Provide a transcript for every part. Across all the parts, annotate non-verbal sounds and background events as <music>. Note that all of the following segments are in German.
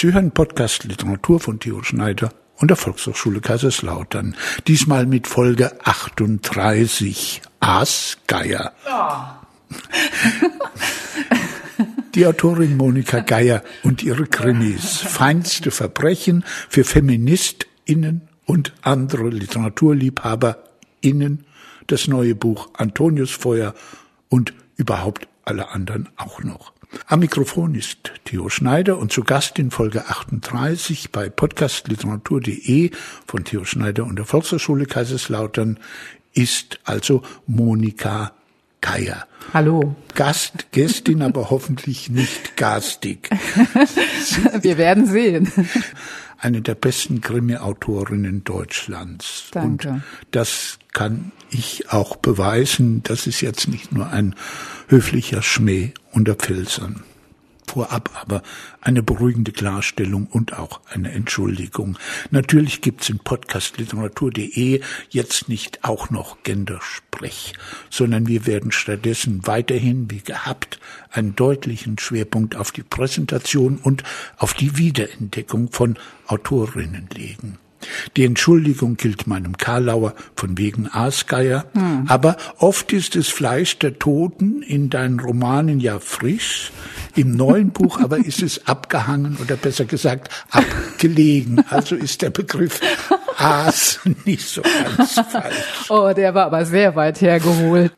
Sie hören Podcast Literatur von Theo Schneider und der Volkshochschule Kaiserslautern. Diesmal mit Folge 38 Aasgeier. Oh. Die Autorin Monika Geier und ihre Krimis. Feinste Verbrechen für FeministInnen und andere LiteraturliebhaberInnen. Das neue Buch Antonius Feuer und überhaupt alle anderen auch noch. Am Mikrofon ist Theo Schneider und zu Gast in Folge 38 bei podcastliteratur.de von Theo Schneider und der Volkshochschule Kaiserslautern ist also Monika Keier. Hallo. Gast, Gästin, aber <laughs> hoffentlich nicht garstig. <laughs> Wir werden sehen. Eine der besten Krimi-Autorinnen Deutschlands. Danke. Und das kann ich auch beweisen. Das ist jetzt nicht nur ein höflicher Schmäh unter Pfälzern. Vorab aber eine beruhigende Klarstellung und auch eine Entschuldigung. Natürlich gibt's in podcastliteratur.de jetzt nicht auch noch Gendersprech, sondern wir werden stattdessen weiterhin, wie gehabt, einen deutlichen Schwerpunkt auf die Präsentation und auf die Wiederentdeckung von Autorinnen legen. Die Entschuldigung gilt meinem Karlauer von wegen Aasgeier, hm. aber oft ist das Fleisch der Toten in deinen Romanen ja frisch, im neuen Buch aber <laughs> ist es abgehangen oder besser gesagt abgelegen. Also ist der Begriff <laughs> Aas nicht so ganz <laughs> falsch. Oh, der war aber sehr weit hergeholt.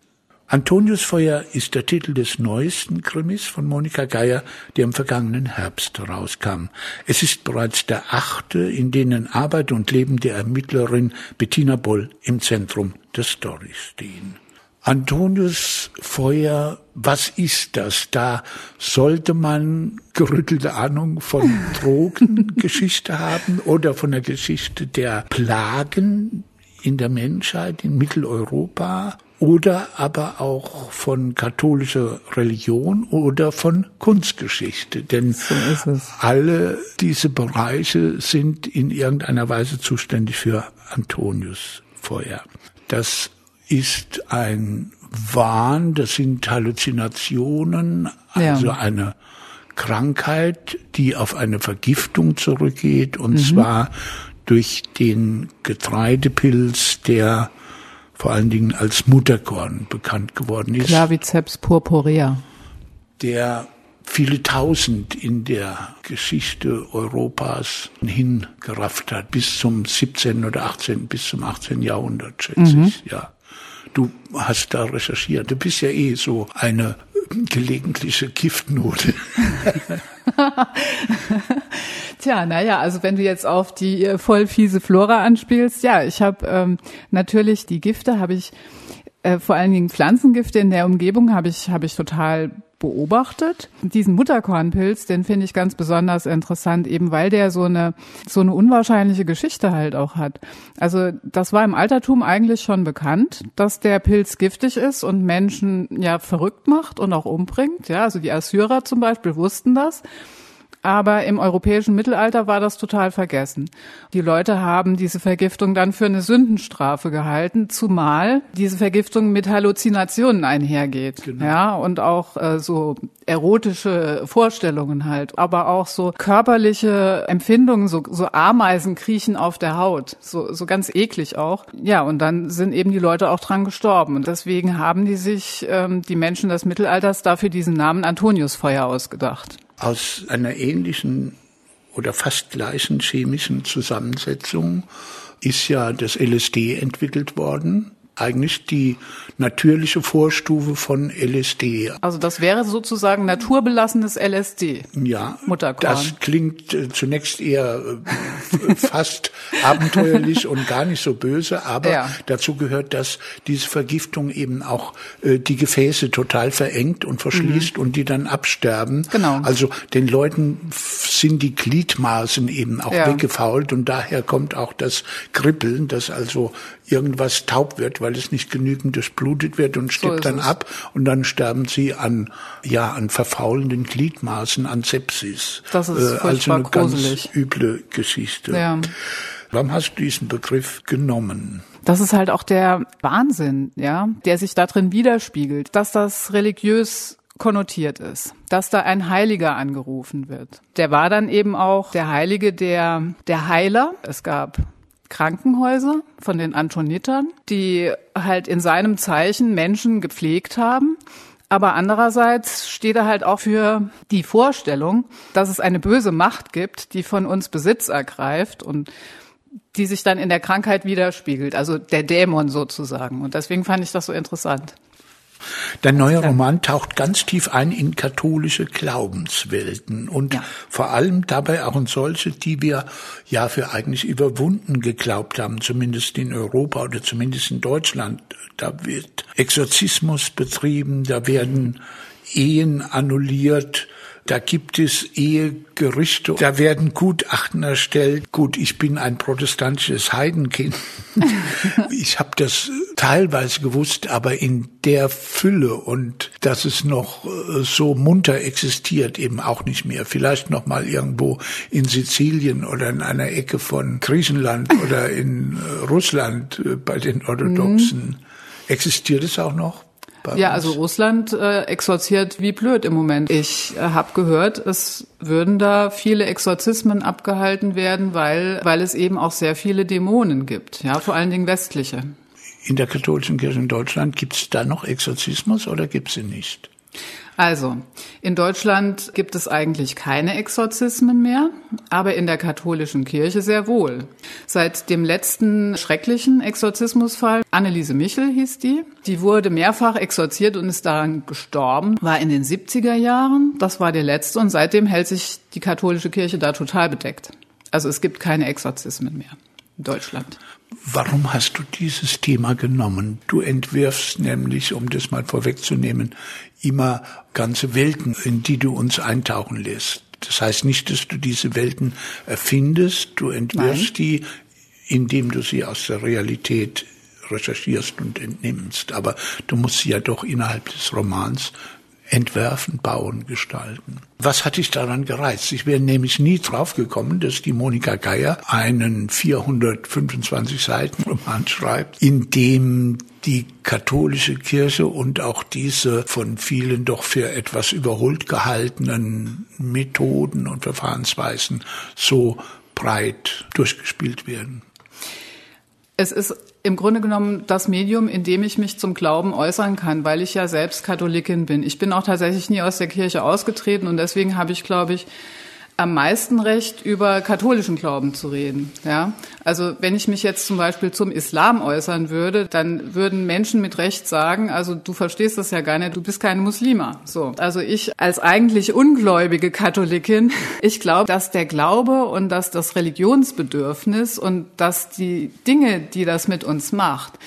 Antoniusfeuer ist der Titel des neuesten Krimis von Monika Geier, der im vergangenen Herbst herauskam. Es ist bereits der achte, in denen Arbeit und Leben der Ermittlerin Bettina Boll im Zentrum der Story stehen. Antonius Feuer, was ist das? Da sollte man gerüttelte Ahnung von <laughs> Drogengeschichte haben oder von der Geschichte der Plagen in der Menschheit in Mitteleuropa oder aber auch von katholischer Religion oder von Kunstgeschichte. Denn so alle diese Bereiche sind in irgendeiner Weise zuständig für Antonius Feuer. Das ist ein Wahn, das sind Halluzinationen, also ja. eine Krankheit, die auf eine Vergiftung zurückgeht, und mhm. zwar durch den Getreidepilz, der vor allen Dingen als Mutterkorn bekannt geworden ist. Claviceps purpurea. Der viele tausend in der Geschichte Europas hingerafft hat, bis zum 17. oder 18., bis zum 18. Jahrhundert, schätze mhm. ich, ja. Du hast da recherchiert. Du bist ja eh so eine gelegentliche Giftnote. <laughs> Tja, naja, also wenn du jetzt auf die äh, voll fiese Flora anspielst, ja, ich habe ähm, natürlich die Gifte, habe ich äh, vor allen Dingen Pflanzengifte in der Umgebung habe ich habe ich total beobachtet. Diesen Mutterkornpilz, den finde ich ganz besonders interessant, eben weil der so eine so eine unwahrscheinliche Geschichte halt auch hat. Also das war im Altertum eigentlich schon bekannt, dass der Pilz giftig ist und Menschen ja verrückt macht und auch umbringt. Ja, also die Assyrer zum Beispiel wussten das. Aber im europäischen Mittelalter war das total vergessen. Die Leute haben diese Vergiftung dann für eine Sündenstrafe gehalten, zumal diese Vergiftung mit Halluzinationen einhergeht. Genau. Ja, und auch äh, so erotische Vorstellungen halt, aber auch so körperliche Empfindungen, so, so Ameisen kriechen auf der Haut, so, so ganz eklig auch. Ja, und dann sind eben die Leute auch dran gestorben. Und deswegen haben die sich, ähm, die Menschen des Mittelalters, dafür diesen Namen Antoniusfeuer ausgedacht aus einer ähnlichen oder fast gleichen chemischen Zusammensetzung ist ja das LSD entwickelt worden eigentlich die natürliche Vorstufe von LSD. Also das wäre sozusagen naturbelassenes LSD. Ja, Mutterkorn. das klingt äh, zunächst eher äh, <laughs> fast abenteuerlich und gar nicht so böse, aber ja. dazu gehört, dass diese Vergiftung eben auch äh, die Gefäße total verengt und verschließt mhm. und die dann absterben. Genau. Also den Leuten sind die Gliedmaßen eben auch ja. weggefault und daher kommt auch das Kribbeln, dass also irgendwas taub wird, weil es nicht genügend durchblutet wird und stirbt so dann es. ab und dann sterben sie an ja an verfaulenden Gliedmaßen, an Sepsis. Das ist äh, also eine gruselig. ganz üble Geschichte. Ja. Warum hast du diesen Begriff genommen? Das ist halt auch der Wahnsinn, ja, der sich da drin widerspiegelt, dass das religiös konnotiert ist, dass da ein Heiliger angerufen wird. Der war dann eben auch der Heilige, der, der Heiler. Es gab Krankenhäuser von den Antonitern, die halt in seinem Zeichen Menschen gepflegt haben. Aber andererseits steht er halt auch für die Vorstellung, dass es eine böse Macht gibt, die von uns Besitz ergreift und die sich dann in der Krankheit widerspiegelt, also der Dämon sozusagen. Und deswegen fand ich das so interessant. Der neue Roman taucht ganz tief ein in katholische Glaubenswelten und ja. vor allem dabei auch in solche, die wir ja für eigentlich überwunden geglaubt haben, zumindest in Europa oder zumindest in Deutschland. Da wird Exorzismus betrieben, da werden Ehen annulliert, da gibt es Ehegerichte, da werden Gutachten erstellt. Gut, ich bin ein protestantisches Heidenkind. <laughs> ich habe das teilweise gewusst, aber in der Fülle und dass es noch äh, so munter existiert, eben auch nicht mehr. Vielleicht noch mal irgendwo in Sizilien oder in einer Ecke von Griechenland oder in äh, Russland äh, bei den Orthodoxen. Mhm. Existiert es auch noch? Ja, uns. also Russland äh, exorziert wie blöd im Moment. Ich äh, habe gehört, es würden da viele Exorzismen abgehalten werden, weil, weil es eben auch sehr viele Dämonen gibt, ja, vor allen Dingen westliche. In der katholischen Kirche in Deutschland gibt es da noch Exorzismus oder gibt es sie nicht? Also, in Deutschland gibt es eigentlich keine Exorzismen mehr, aber in der katholischen Kirche sehr wohl. Seit dem letzten schrecklichen Exorzismusfall, Anneliese Michel hieß die, die wurde mehrfach exorziert und ist daran gestorben, war in den 70er Jahren, das war der letzte und seitdem hält sich die katholische Kirche da total bedeckt. Also es gibt keine Exorzismen mehr in Deutschland. Warum hast du dieses Thema genommen? Du entwirfst nämlich, um das mal vorwegzunehmen, immer ganze Welten, in die du uns eintauchen lässt. Das heißt nicht, dass du diese Welten erfindest, du entwirfst Nein. die, indem du sie aus der Realität recherchierst und entnimmst. Aber du musst sie ja doch innerhalb des Romans entwerfen, bauen, gestalten. Was hat dich daran gereizt? Ich wäre nämlich nie drauf gekommen, dass die Monika Geier einen 425 Seiten Roman schreibt, in dem die katholische Kirche und auch diese von vielen doch für etwas überholt gehaltenen Methoden und Verfahrensweisen so breit durchgespielt werden. Es ist im Grunde genommen das Medium, in dem ich mich zum Glauben äußern kann, weil ich ja selbst Katholikin bin. Ich bin auch tatsächlich nie aus der Kirche ausgetreten und deswegen habe ich, glaube ich, am meisten Recht, über katholischen Glauben zu reden. Ja? Also wenn ich mich jetzt zum Beispiel zum Islam äußern würde, dann würden Menschen mit Recht sagen, also du verstehst das ja gar nicht, du bist keine Muslima. So. Also ich als eigentlich ungläubige Katholikin, <laughs> ich glaube, dass der Glaube und dass das Religionsbedürfnis und dass die Dinge, die das mit uns macht,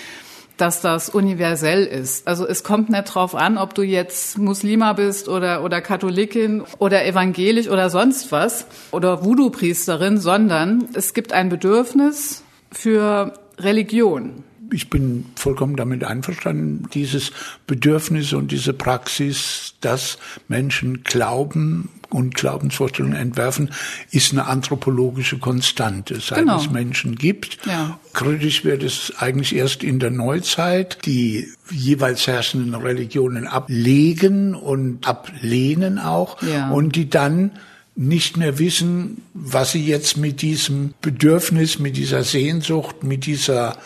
dass das universell ist. Also es kommt nicht drauf an, ob du jetzt Muslima bist oder, oder Katholikin oder evangelisch oder sonst was oder Voodoo-Priesterin, sondern es gibt ein Bedürfnis für Religion ich bin vollkommen damit einverstanden, dieses Bedürfnis und diese Praxis, dass Menschen glauben und Glaubensvorstellungen entwerfen, ist eine anthropologische Konstante, seit genau. es Menschen gibt. Ja. Kritisch wird es eigentlich erst in der Neuzeit, die jeweils herrschenden Religionen ablegen und ablehnen auch ja. und die dann nicht mehr wissen, was sie jetzt mit diesem Bedürfnis, mit dieser Sehnsucht, mit dieser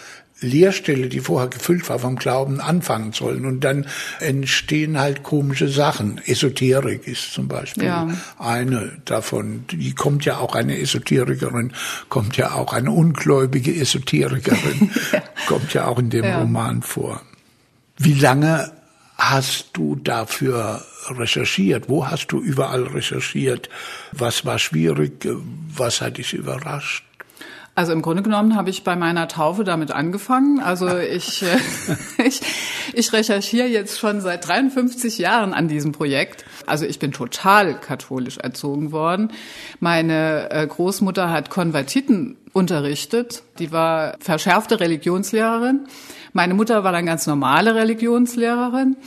Leerstelle, die vorher gefüllt war vom Glauben, anfangen sollen. Und dann entstehen halt komische Sachen. Esoterik ist zum Beispiel ja. eine davon. Die kommt ja auch eine Esoterikerin, kommt ja auch eine ungläubige Esoterikerin, <laughs> ja. kommt ja auch in dem ja. Roman vor. Wie lange hast du dafür recherchiert? Wo hast du überall recherchiert? Was war schwierig? Was hat dich überrascht? Also im Grunde genommen habe ich bei meiner Taufe damit angefangen. Also ich, äh, <laughs> ich, ich recherchiere jetzt schon seit 53 Jahren an diesem Projekt. Also ich bin total katholisch erzogen worden. Meine äh, Großmutter hat Konvertiten unterrichtet. Die war verschärfte Religionslehrerin. Meine Mutter war dann ganz normale Religionslehrerin.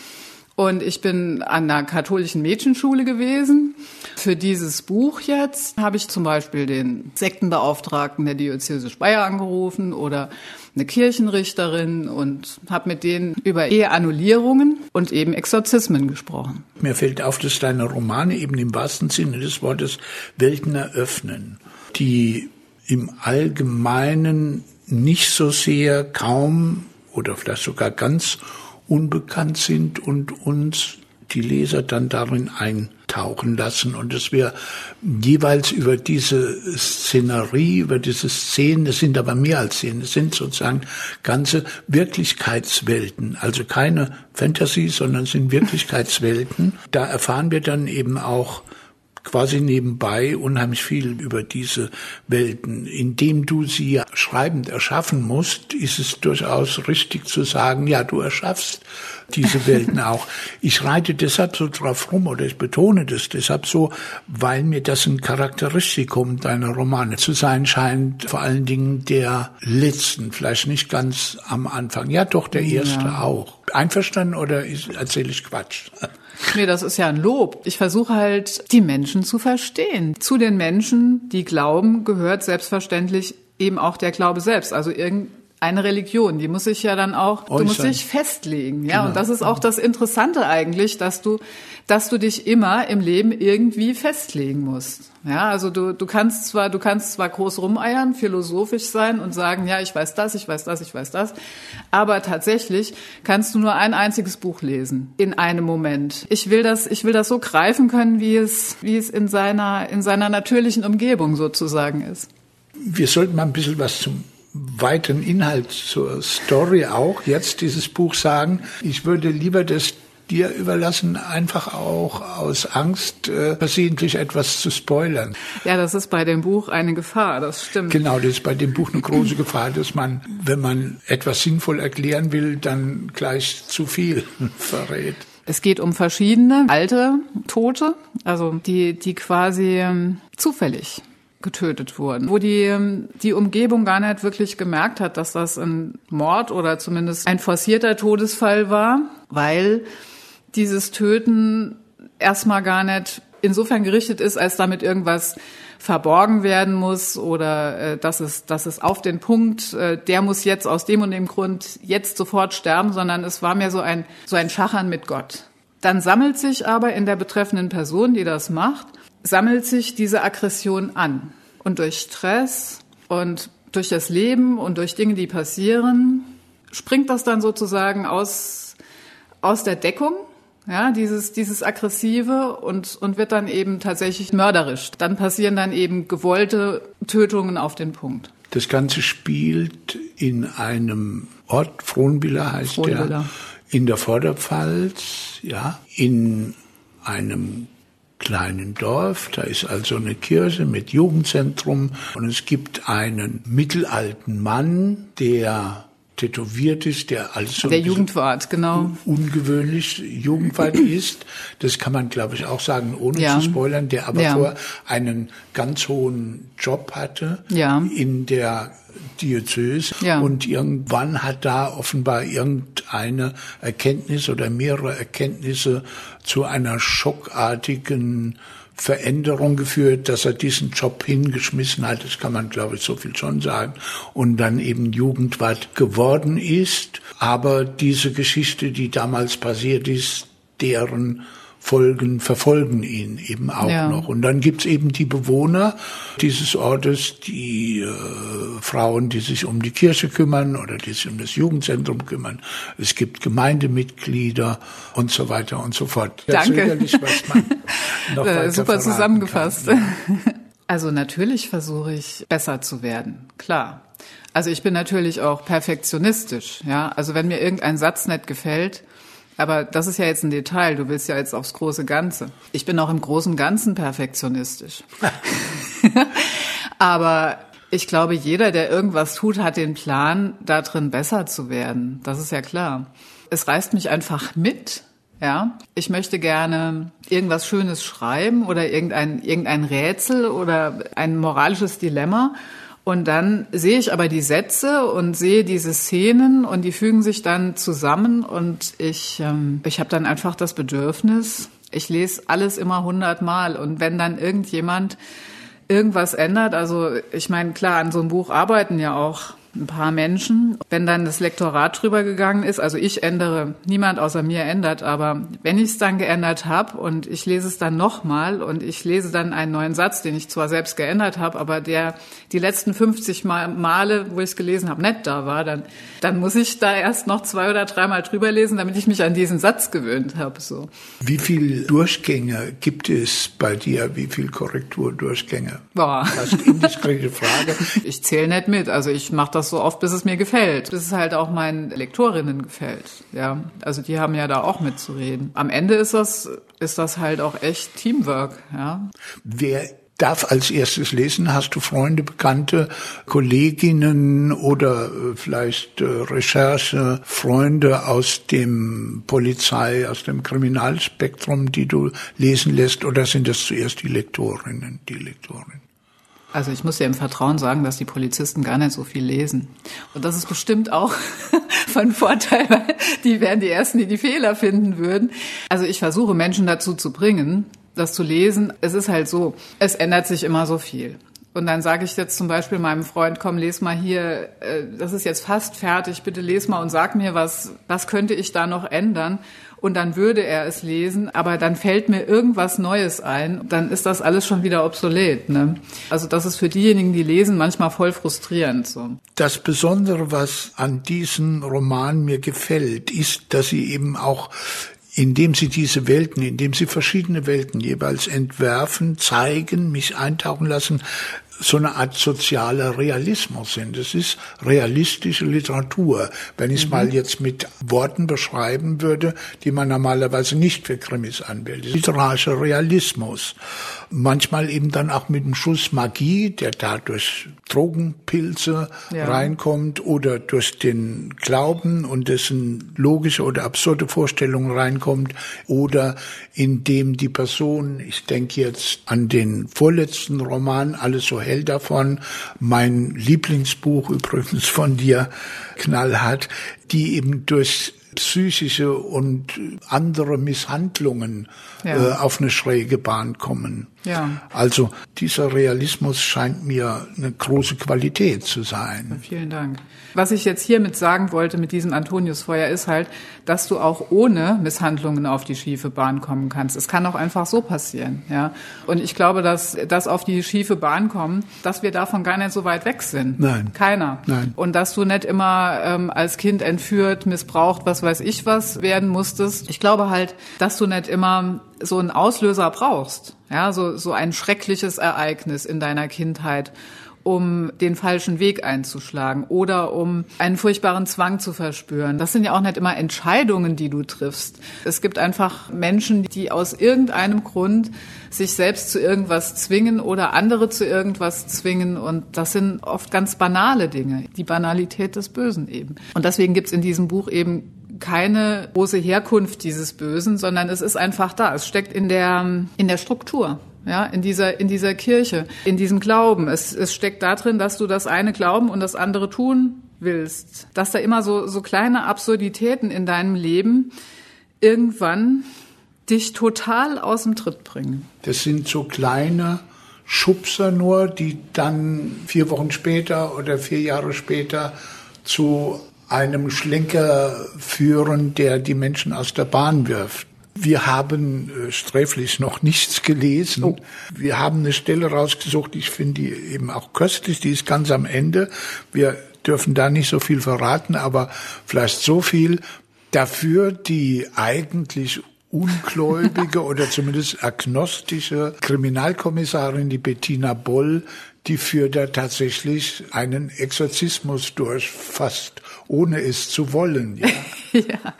Und ich bin an einer katholischen Mädchenschule gewesen. Für dieses Buch jetzt habe ich zum Beispiel den Sektenbeauftragten der Diözese Speyer angerufen oder eine Kirchenrichterin und habe mit denen über Eheannullierungen und eben Exorzismen gesprochen. Mir fällt auf, dass deine Romane eben im wahrsten Sinne des Wortes Welten eröffnen, die im Allgemeinen nicht so sehr kaum oder vielleicht sogar ganz unbekannt sind und uns die Leser dann darin eintauchen lassen und dass wir jeweils über diese Szenerie, über diese Szenen, das sind aber mehr als Szenen, das sind sozusagen ganze Wirklichkeitswelten, also keine Fantasy, sondern sind Wirklichkeitswelten. Da erfahren wir dann eben auch quasi nebenbei unheimlich viel über diese Welten. Indem du sie schreibend erschaffen musst, ist es durchaus richtig zu sagen, ja, du erschaffst diese <laughs> Welten auch. Ich reite deshalb so drauf rum oder ich betone das deshalb so, weil mir das ein Charakteristikum deiner Romane zu sein scheint, vor allen Dingen der letzten, vielleicht nicht ganz am Anfang. Ja, doch, der erste ja. auch. Einverstanden oder erzähle ich Quatsch? Nee, das ist ja ein Lob. Ich versuche halt, die Menschen zu verstehen. Zu den Menschen, die glauben, gehört selbstverständlich eben auch der Glaube selbst. Also irgendeine Religion, die muss sich ja dann auch, Äußern. du musst dich festlegen, ja. Genau. Und das ist auch das Interessante eigentlich, dass du, dass du dich immer im Leben irgendwie festlegen musst. Ja, also du, du kannst zwar, du kannst zwar groß rumeiern, philosophisch sein und sagen, ja, ich weiß das, ich weiß das, ich weiß das, aber tatsächlich kannst du nur ein einziges Buch lesen in einem Moment. Ich will das, ich will das so greifen können, wie es, wie es in seiner, in seiner natürlichen Umgebung sozusagen ist. Wir sollten mal ein bisschen was zum weiteren Inhalt zur Story auch jetzt dieses Buch sagen. Ich würde lieber das dir überlassen, einfach auch aus Angst, äh, versehentlich etwas zu spoilern. Ja, das ist bei dem Buch eine Gefahr, das stimmt. Genau, das ist bei dem Buch eine große Gefahr, dass man, wenn man etwas sinnvoll erklären will, dann gleich zu viel <laughs> verrät. Es geht um verschiedene alte Tote, also die, die quasi ähm, zufällig getötet wurden, wo die, ähm, die Umgebung gar nicht wirklich gemerkt hat, dass das ein Mord oder zumindest ein forcierter Todesfall war, weil dieses Töten erstmal gar nicht insofern gerichtet ist, als damit irgendwas verborgen werden muss oder äh, dass es dass es auf den Punkt äh, der muss jetzt aus dem und dem Grund jetzt sofort sterben, sondern es war mehr so ein so ein Schachern mit Gott. Dann sammelt sich aber in der betreffenden Person, die das macht, sammelt sich diese Aggression an und durch Stress und durch das Leben und durch Dinge, die passieren, springt das dann sozusagen aus aus der Deckung ja, dieses, dieses aggressive und, und wird dann eben tatsächlich mörderisch. Dann passieren dann eben gewollte Tötungen auf den Punkt. Das Ganze spielt in einem Ort, Frohnwiller heißt Frohnwiller. der, in der Vorderpfalz, ja, in einem kleinen Dorf. Da ist also eine Kirche mit Jugendzentrum und es gibt einen mittelalten Mann, der tätowiert ist, der also der Jugendwart, genau. ungewöhnlich Jugendwart <clears throat> ist. Das kann man, glaube ich, auch sagen, ohne ja. zu spoilern, der aber ja. vor einen ganz hohen Job hatte ja. in der Diözese ja. und irgendwann hat da offenbar irgendeine Erkenntnis oder mehrere Erkenntnisse zu einer schockartigen Veränderung geführt, dass er diesen Job hingeschmissen hat, das kann man, glaube ich, so viel schon sagen, und dann eben Jugendwart geworden ist. Aber diese Geschichte, die damals passiert ist, deren Folgen verfolgen ihn eben auch ja. noch. Und dann gibt's eben die Bewohner dieses Ortes, die äh, Frauen, die sich um die Kirche kümmern oder die sich um das Jugendzentrum kümmern. Es gibt Gemeindemitglieder und so weiter und so fort. Danke. was man <laughs> noch äh, Super zusammengefasst. Kann. <laughs> Also natürlich versuche ich besser zu werden, klar. Also ich bin natürlich auch perfektionistisch, ja. Also wenn mir irgendein Satz nicht gefällt, aber das ist ja jetzt ein Detail. Du willst ja jetzt aufs große Ganze. Ich bin auch im großen Ganzen perfektionistisch. <laughs> Aber ich glaube, jeder, der irgendwas tut, hat den Plan, da drin besser zu werden. Das ist ja klar. Es reißt mich einfach mit. Ja, ich möchte gerne irgendwas Schönes schreiben oder irgendein, irgendein Rätsel oder ein moralisches Dilemma. Und dann sehe ich aber die Sätze und sehe diese Szenen und die fügen sich dann zusammen und ich, ähm, ich habe dann einfach das Bedürfnis, ich lese alles immer hundertmal und wenn dann irgendjemand irgendwas ändert, also ich meine, klar, an so einem Buch arbeiten ja auch ein paar Menschen. Wenn dann das Lektorat drüber gegangen ist, also ich ändere, niemand außer mir ändert, aber wenn ich es dann geändert habe und ich lese es dann nochmal und ich lese dann einen neuen Satz, den ich zwar selbst geändert habe, aber der die letzten 50 Male, wo ich es gelesen habe, nicht da war, dann, dann muss ich da erst noch zwei oder dreimal drüber lesen, damit ich mich an diesen Satz gewöhnt habe. So. Wie viel Durchgänge gibt es bei dir? Wie viel Korrekturdurchgänge? Boah. Das ist indiskrete Frage. <laughs> Ich zähle nicht mit. Also ich mache das so oft, bis es mir gefällt. Bis es halt auch meinen Lektorinnen gefällt. Ja, also die haben ja da auch mitzureden. Am Ende ist das ist das halt auch echt Teamwork. Ja. Wer darf als erstes lesen? Hast du Freunde, Bekannte, Kolleginnen oder äh, vielleicht äh, Recherche, Freunde aus dem Polizei, aus dem Kriminalspektrum, die du lesen lässt? Oder sind das zuerst die Lektorinnen, die Lektorinnen? Also ich muss ja im Vertrauen sagen, dass die Polizisten gar nicht so viel lesen. Und das ist bestimmt auch <laughs> von Vorteil, weil die wären die Ersten, die die Fehler finden würden. Also ich versuche Menschen dazu zu bringen, das zu lesen. Es ist halt so, es ändert sich immer so viel. Und dann sage ich jetzt zum Beispiel meinem Freund, komm, les mal hier, äh, das ist jetzt fast fertig, bitte les mal und sag mir, was, was könnte ich da noch ändern? Und dann würde er es lesen, aber dann fällt mir irgendwas Neues ein, dann ist das alles schon wieder obsolet. Ne? Also das ist für diejenigen, die lesen, manchmal voll frustrierend. So. Das Besondere, was an diesem Roman mir gefällt, ist, dass sie eben auch indem sie diese Welten, indem sie verschiedene Welten jeweils entwerfen, zeigen, mich eintauchen lassen, so eine Art sozialer Realismus sind. Es ist realistische Literatur, wenn ich es mhm. mal jetzt mit Worten beschreiben würde, die man normalerweise nicht für Krimis anwendet. Literarischer Realismus. Manchmal eben dann auch mit einem Schuss Magie, der da durch Drogenpilze ja. reinkommt oder durch den Glauben und dessen logische oder absurde Vorstellungen reinkommt oder indem die Person, ich denke jetzt an den vorletzten Roman, alles so hell davon, mein Lieblingsbuch übrigens von dir, knallhart, die eben durch psychische und andere Misshandlungen ja. äh, auf eine schräge Bahn kommen. Ja. Also dieser Realismus scheint mir eine große Qualität zu sein. Vielen Dank. Was ich jetzt hiermit sagen wollte mit diesem Antoniusfeuer ist halt, dass du auch ohne Misshandlungen auf die schiefe Bahn kommen kannst. Es kann auch einfach so passieren, ja. Und ich glaube, dass das auf die schiefe Bahn kommen, dass wir davon gar nicht so weit weg sind. Nein. Keiner. Nein. Und dass du nicht immer ähm, als Kind entführt, missbraucht, was weiß ich was werden musstest. Ich glaube halt, dass du nicht immer so einen Auslöser brauchst. Ja, so, so ein schreckliches Ereignis in deiner Kindheit um den falschen Weg einzuschlagen oder um einen furchtbaren Zwang zu verspüren. Das sind ja auch nicht immer Entscheidungen, die du triffst. Es gibt einfach Menschen, die aus irgendeinem Grund sich selbst zu irgendwas zwingen oder andere zu irgendwas zwingen. Und das sind oft ganz banale Dinge. Die Banalität des Bösen eben. Und deswegen gibt's in diesem Buch eben keine große Herkunft dieses Bösen, sondern es ist einfach da. Es steckt in der, in der Struktur ja, in dieser, in dieser Kirche, in diesem Glauben. Es, es steckt drin, dass du das eine glauben und das andere tun willst. Dass da immer so, so kleine Absurditäten in deinem Leben irgendwann dich total aus dem Tritt bringen. Das sind so kleine Schubser nur, die dann vier Wochen später oder vier Jahre später zu einem Schlenker führen, der die Menschen aus der Bahn wirft. Wir haben äh, sträflich noch nichts gelesen. Oh. Wir haben eine Stelle rausgesucht, ich finde die eben auch köstlich, die ist ganz am Ende. Wir dürfen da nicht so viel verraten, aber vielleicht so viel dafür die eigentlich ungläubige <laughs> oder zumindest agnostische Kriminalkommissarin, die Bettina Boll, die führt da tatsächlich einen Exorzismus durch, fast ohne es zu wollen. Ja, <laughs> ja.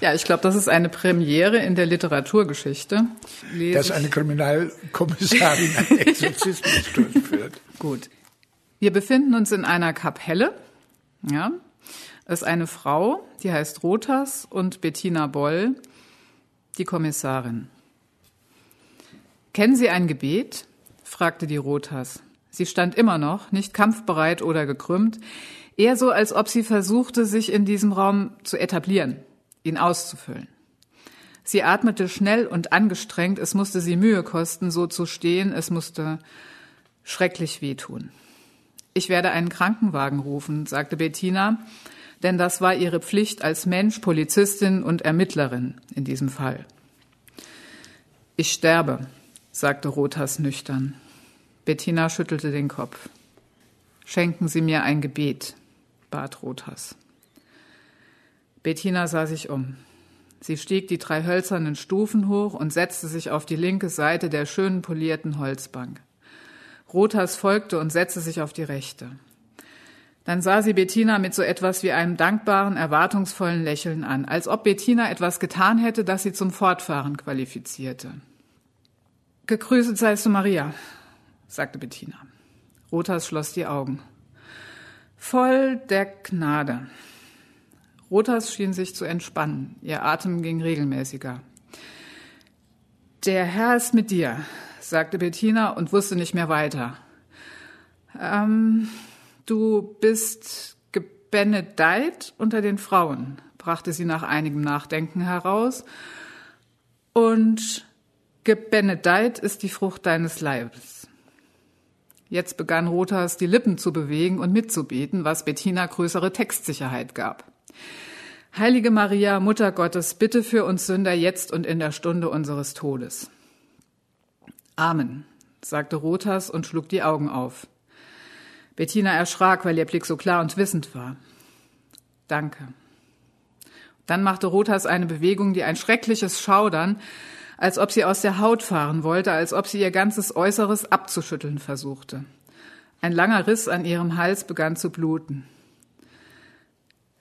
ja ich glaube, das ist eine Premiere in der Literaturgeschichte. Lese Dass eine Kriminalkommissarin einen <laughs> Exorzismus durchführt. Gut. Wir befinden uns in einer Kapelle. Ja, es ist eine Frau, die heißt Rotas und Bettina Boll, die Kommissarin. Kennen Sie ein Gebet? fragte die Rotas. Sie stand immer noch, nicht kampfbereit oder gekrümmt, eher so, als ob sie versuchte, sich in diesem Raum zu etablieren, ihn auszufüllen. Sie atmete schnell und angestrengt, es musste sie Mühe kosten, so zu stehen, es musste schrecklich wehtun. Ich werde einen Krankenwagen rufen, sagte Bettina, denn das war ihre Pflicht als Mensch, Polizistin und Ermittlerin in diesem Fall. Ich sterbe, sagte Rothas nüchtern. Bettina schüttelte den Kopf. Schenken Sie mir ein Gebet, bat Rothas. Bettina sah sich um. Sie stieg die drei hölzernen Stufen hoch und setzte sich auf die linke Seite der schönen polierten Holzbank. Rothas folgte und setzte sich auf die rechte. Dann sah sie Bettina mit so etwas wie einem dankbaren, erwartungsvollen Lächeln an, als ob Bettina etwas getan hätte, das sie zum Fortfahren qualifizierte. Gegrüßet seist du, Maria, sagte Bettina. Rothas schloss die Augen. Voll der Gnade. Rothas schien sich zu entspannen. Ihr Atem ging regelmäßiger. Der Herr ist mit dir, sagte Bettina und wusste nicht mehr weiter. Ähm, du bist gebenedeit unter den Frauen, brachte sie nach einigem Nachdenken heraus. Und gebenedeit ist die Frucht deines Leibes. Jetzt begann Rothas die Lippen zu bewegen und mitzubeten, was Bettina größere Textsicherheit gab. Heilige Maria, Mutter Gottes, bitte für uns Sünder jetzt und in der Stunde unseres Todes. Amen, sagte Rothas und schlug die Augen auf. Bettina erschrak, weil ihr Blick so klar und wissend war. Danke. Dann machte Rothas eine Bewegung, die ein schreckliches Schaudern, als ob sie aus der Haut fahren wollte, als ob sie ihr ganzes Äußeres abzuschütteln versuchte. Ein langer Riss an ihrem Hals begann zu bluten.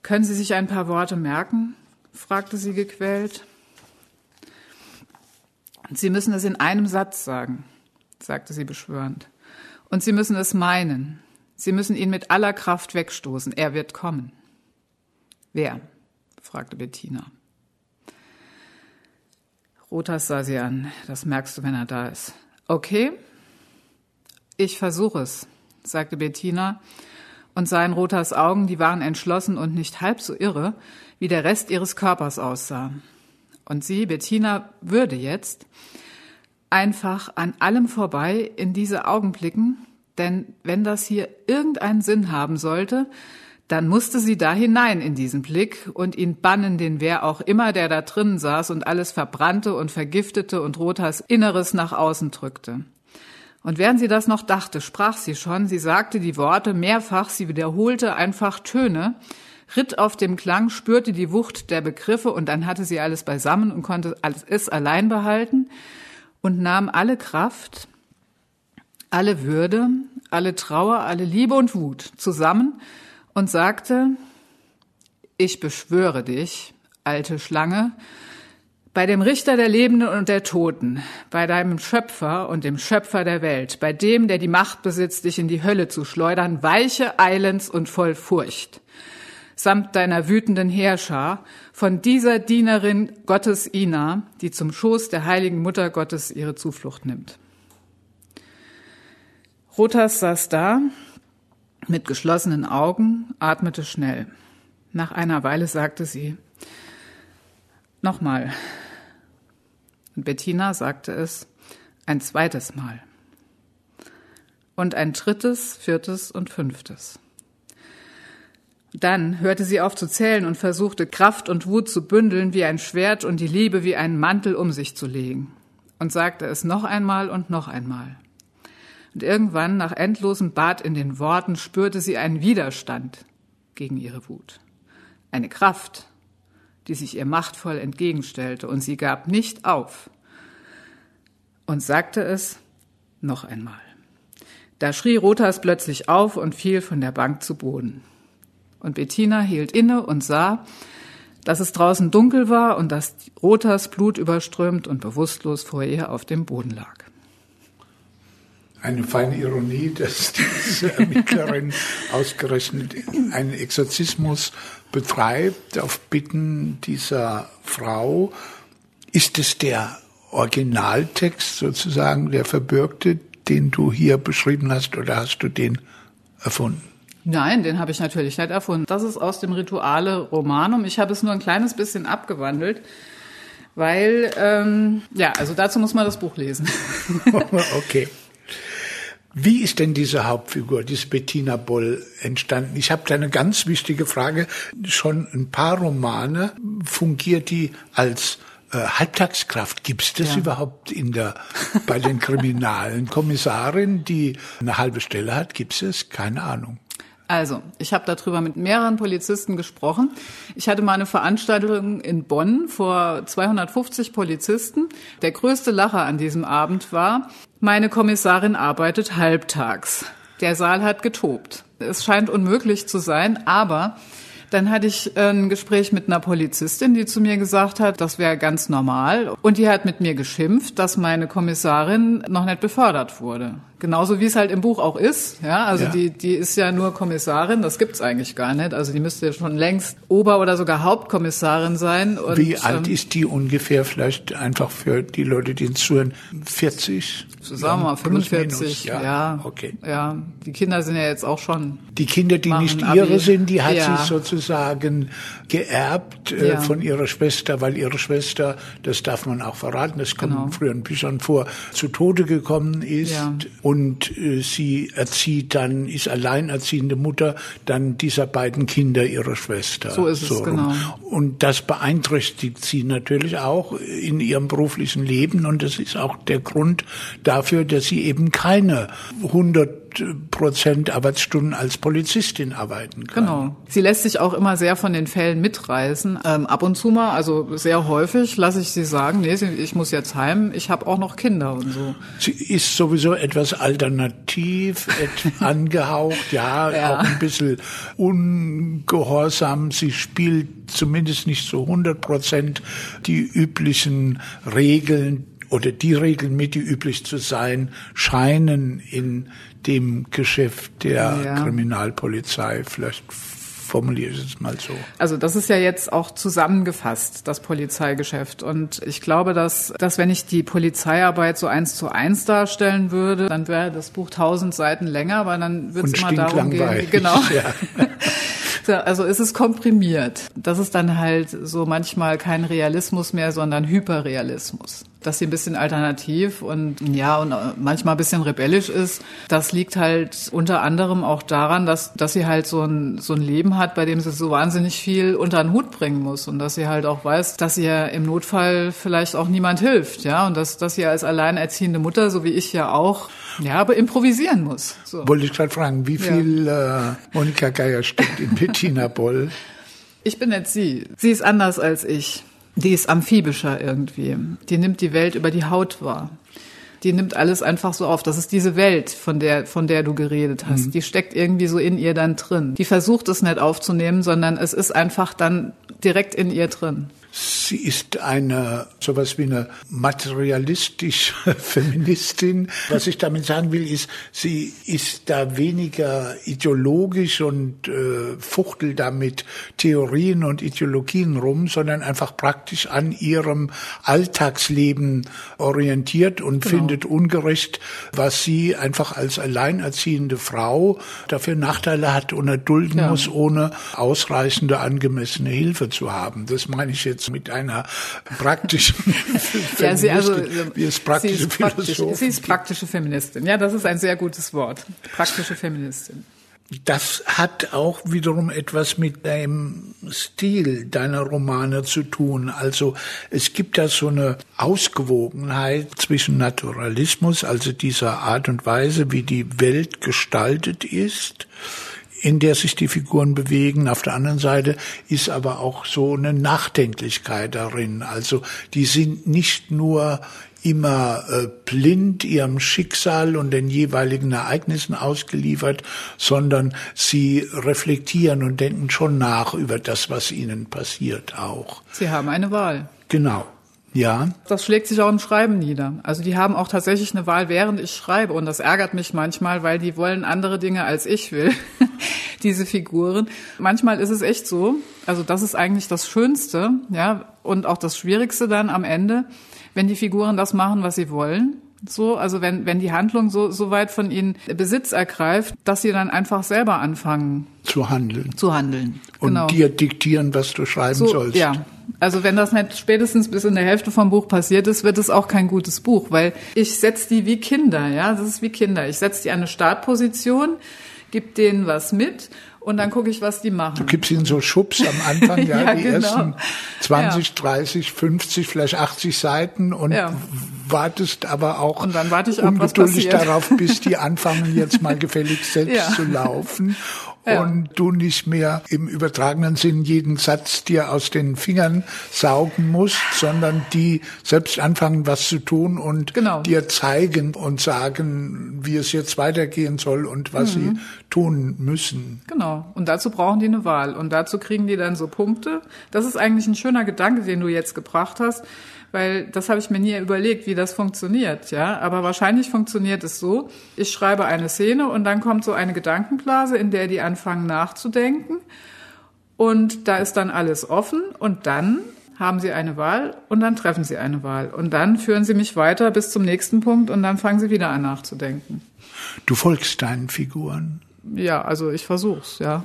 Können Sie sich ein paar Worte merken? fragte sie gequält. Sie müssen es in einem Satz sagen, sagte sie beschwörend. Und Sie müssen es meinen. Sie müssen ihn mit aller Kraft wegstoßen. Er wird kommen. Wer? fragte Bettina. Rotas sah sie an. Das merkst du, wenn er da ist. Okay? Ich versuche es, sagte Bettina und sah in Rotas Augen, die waren entschlossen und nicht halb so irre, wie der Rest ihres Körpers aussah. Und sie, Bettina, würde jetzt einfach an allem vorbei in diese Augen blicken, denn wenn das hier irgendeinen Sinn haben sollte, dann musste sie da hinein in diesen Blick und ihn bannen, den wer auch immer, der da drinnen saß und alles verbrannte und vergiftete und Rotas Inneres nach außen drückte. Und während sie das noch dachte, sprach sie schon, sie sagte die Worte mehrfach, sie wiederholte einfach Töne, ritt auf dem Klang, spürte die Wucht der Begriffe und dann hatte sie alles beisammen und konnte es allein behalten und nahm alle Kraft, alle Würde, alle Trauer, alle Liebe und Wut zusammen und sagte, ich beschwöre dich, alte Schlange, bei dem Richter der Lebenden und der Toten, bei deinem Schöpfer und dem Schöpfer der Welt, bei dem, der die Macht besitzt, dich in die Hölle zu schleudern, weiche eilends und voll Furcht, samt deiner wütenden Herrscher, von dieser Dienerin Gottes Ina, die zum Schoß der heiligen Mutter Gottes ihre Zuflucht nimmt. Rotas saß da, mit geschlossenen Augen, atmete schnell. Nach einer Weile sagte sie, Nochmal, und Bettina sagte es ein zweites Mal. Und ein drittes, viertes und fünftes. Dann hörte sie auf zu zählen und versuchte Kraft und Wut zu bündeln wie ein Schwert und die Liebe wie einen Mantel um sich zu legen. Und sagte es noch einmal und noch einmal. Und irgendwann, nach endlosem Bad in den Worten, spürte sie einen Widerstand gegen ihre Wut. Eine Kraft, die sich ihr machtvoll entgegenstellte, und sie gab nicht auf und sagte es noch einmal. Da schrie Rotas plötzlich auf und fiel von der Bank zu Boden. Und Bettina hielt inne und sah, dass es draußen dunkel war und dass Rotas Blut überströmt und bewusstlos vor ihr auf dem Boden lag. Eine feine Ironie, <laughs> dass diese Ermittlerin ausgerechnet einen Exorzismus betreibt auf Bitten dieser Frau. Ist es der Originaltext sozusagen, der verbürgte, den du hier beschrieben hast, oder hast du den erfunden? Nein, den habe ich natürlich nicht erfunden. Das ist aus dem Rituale Romanum. Ich habe es nur ein kleines bisschen abgewandelt, weil, ähm, ja, also dazu muss man das Buch lesen. <laughs> okay. Wie ist denn diese Hauptfigur, diese Bettina Boll, entstanden? Ich habe da eine ganz wichtige Frage. Schon ein paar Romane fungiert die als äh, Halbtagskraft. Gibt es das ja. überhaupt in der bei den kriminalen <laughs> Kommissarin, die eine halbe Stelle hat? Gibt es? Keine Ahnung. Also, ich habe darüber mit mehreren Polizisten gesprochen. Ich hatte mal eine Veranstaltung in Bonn vor 250 Polizisten. Der größte Lacher an diesem Abend war, meine Kommissarin arbeitet halbtags. Der Saal hat getobt. Es scheint unmöglich zu sein, aber dann hatte ich ein Gespräch mit einer Polizistin, die zu mir gesagt hat, das wäre ganz normal. Und die hat mit mir geschimpft, dass meine Kommissarin noch nicht befördert wurde. Genauso wie es halt im Buch auch ist. Ja, also ja. die, die ist ja nur Kommissarin, das gibt's eigentlich gar nicht. Also die müsste ja schon längst Ober- oder sogar Hauptkommissarin sein. Und, wie alt ähm, ist die ungefähr? Vielleicht einfach für die Leute, die uns zuhören, 40? Sagen wir mal 45. Ja. ja. okay. Ja, die Kinder sind ja jetzt auch schon. Die Kinder, die nicht ihre sind, die hat ja. sie sozusagen geerbt äh, von ihrer Schwester, weil ihre Schwester, das darf man auch verraten, das kommt genau. in früheren Büchern vor, zu Tode gekommen ist. Und äh, sie erzieht dann, ist alleinerziehende Mutter dann dieser beiden Kinder ihrer Schwester. So ist es, so genau. Und das beeinträchtigt sie natürlich auch in ihrem beruflichen Leben und das ist auch der Grund dafür, dass sie eben keine 100 Prozent Arbeitsstunden als Polizistin arbeiten kann. Genau. Sie lässt sich auch immer sehr von den Fällen mitreißen. Ähm, ab und zu mal, also sehr häufig, lasse ich sie sagen, nee, ich muss jetzt heim, ich habe auch noch Kinder und so. Sie ist sowieso etwas alternativ, <laughs> angehaucht, ja, ja, auch ein bisschen ungehorsam. Sie spielt zumindest nicht so 100 Prozent die üblichen Regeln oder die Regeln mit, die üblich zu sein scheinen in dem Geschäft der ja. Kriminalpolizei. Vielleicht formuliere ich es mal so. Also das ist ja jetzt auch zusammengefasst, das Polizeigeschäft. Und ich glaube, dass, dass wenn ich die Polizeiarbeit so eins zu eins darstellen würde, dann wäre das Buch tausend Seiten länger, weil dann wird es immer darum gehen. Genau. Ja. <laughs> also ist es komprimiert. Das ist dann halt so manchmal kein Realismus mehr, sondern Hyperrealismus dass sie ein bisschen alternativ und ja und manchmal ein bisschen rebellisch ist. Das liegt halt unter anderem auch daran, dass dass sie halt so ein so ein Leben hat, bei dem sie so wahnsinnig viel unter den Hut bringen muss und dass sie halt auch weiß, dass ihr im Notfall vielleicht auch niemand hilft, ja und dass dass sie als alleinerziehende Mutter, so wie ich ja auch, ja, aber improvisieren muss. So. Wollte ich gerade fragen, wie viel ja. äh, Monika Geier steckt in Bettina Boll? Ich bin nicht sie. Sie ist anders als ich die ist amphibischer irgendwie. Die nimmt die Welt über die Haut wahr. Die nimmt alles einfach so auf. Das ist diese Welt, von der, von der du geredet hast. Mhm. Die steckt irgendwie so in ihr dann drin. Die versucht es nicht aufzunehmen, sondern es ist einfach dann direkt in ihr drin. Sie ist eine, sowas wie eine materialistische <laughs> Feministin. Was ich damit sagen will, ist, sie ist da weniger ideologisch und äh, fuchtelt da mit Theorien und Ideologien rum, sondern einfach praktisch an ihrem Alltagsleben orientiert und genau. findet ungerecht, was sie einfach als alleinerziehende Frau dafür Nachteile hat und erdulden ja. muss, ohne ausreichende, angemessene Hilfe zu haben. Das meine ich jetzt mit einer praktischen <laughs> ja, sie, also, wie es praktische sie ist praktisch, Sie ist praktische Feministin. Ja, das ist ein sehr gutes Wort. Praktische Feministin. Das hat auch wiederum etwas mit deinem Stil deiner Romane zu tun. Also es gibt da so eine Ausgewogenheit zwischen Naturalismus, also dieser Art und Weise, wie die Welt gestaltet ist, in der sich die Figuren bewegen. Auf der anderen Seite ist aber auch so eine Nachdenklichkeit darin. Also die sind nicht nur immer äh, blind ihrem Schicksal und den jeweiligen Ereignissen ausgeliefert, sondern sie reflektieren und denken schon nach über das, was ihnen passiert auch. Sie haben eine Wahl. Genau. Ja. Das schlägt sich auch im Schreiben nieder. Also die haben auch tatsächlich eine Wahl, während ich schreibe. Und das ärgert mich manchmal, weil die wollen andere Dinge, als ich will. <laughs> Diese Figuren. Manchmal ist es echt so. Also das ist eigentlich das Schönste, ja. Und auch das Schwierigste dann am Ende, wenn die Figuren das machen, was sie wollen So, also wenn, wenn die Handlung so, so weit von ihnen Besitz ergreift, dass sie dann einfach selber anfangen. Zu handeln. Zu handeln. Und genau. dir diktieren, was du schreiben so, sollst. Ja. Also wenn das nicht spätestens bis in der Hälfte vom Buch passiert ist, wird es auch kein gutes Buch, weil ich setze die wie Kinder, ja. Das ist wie Kinder. Ich setze die an eine Startposition, gib denen was mit und dann gucke ich, was die machen. Du gibst ihnen so Schubs am Anfang, <laughs> ja, ja die genau. ersten 20, ja. 30, 50, vielleicht 80 Seiten und ja. wartest aber auch und dann warte ich ab, ungeduldig darauf, bis die <laughs> anfangen, jetzt mal gefälligst selbst zu laufen ja. und du nicht mehr im übertragenen Sinn jeden Satz dir aus den Fingern saugen musst, sondern die selbst anfangen, was zu tun und genau. dir zeigen und sagen, wie es jetzt weitergehen soll und was mhm. sie tun müssen. Genau. Und dazu brauchen die eine Wahl. Und dazu kriegen die dann so Punkte. Das ist eigentlich ein schöner Gedanke, den du jetzt gebracht hast weil das habe ich mir nie überlegt, wie das funktioniert, ja. Aber wahrscheinlich funktioniert es so: Ich schreibe eine Szene und dann kommt so eine Gedankenblase, in der die anfangen nachzudenken und da ist dann alles offen und dann haben sie eine Wahl und dann treffen sie eine Wahl und dann führen sie mich weiter bis zum nächsten Punkt und dann fangen sie wieder an nachzudenken. Du folgst deinen Figuren. Ja, also ich versuch's, ja.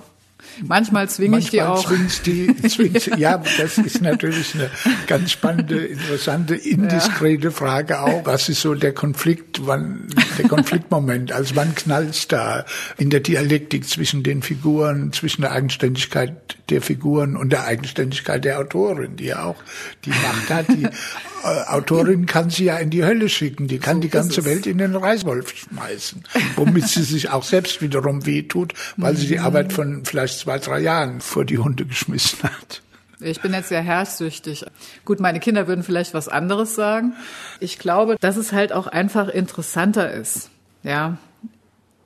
Manchmal zwinge ich die auch. Zwingst die, zwingst, ja, das ist natürlich eine ganz spannende, interessante, indiskrete ja. Frage auch. Was ist so der Konflikt, wann, der Konfliktmoment? Also wann knallt's da in der Dialektik zwischen den Figuren, zwischen der Eigenständigkeit der Figuren und der Eigenständigkeit der Autorin, die ja auch die Macht hat, die äh, Autorin kann sie ja in die Hölle schicken, die kann so die ganze Welt in den Reißwolf schmeißen, womit sie sich auch selbst wiederum wehtut, weil sie die. Arbeit von vielleicht zwei, drei Jahren vor die Hunde geschmissen hat. Ich bin jetzt sehr herrschsüchtig. Gut, meine Kinder würden vielleicht was anderes sagen. Ich glaube, dass es halt auch einfach interessanter ist, ja,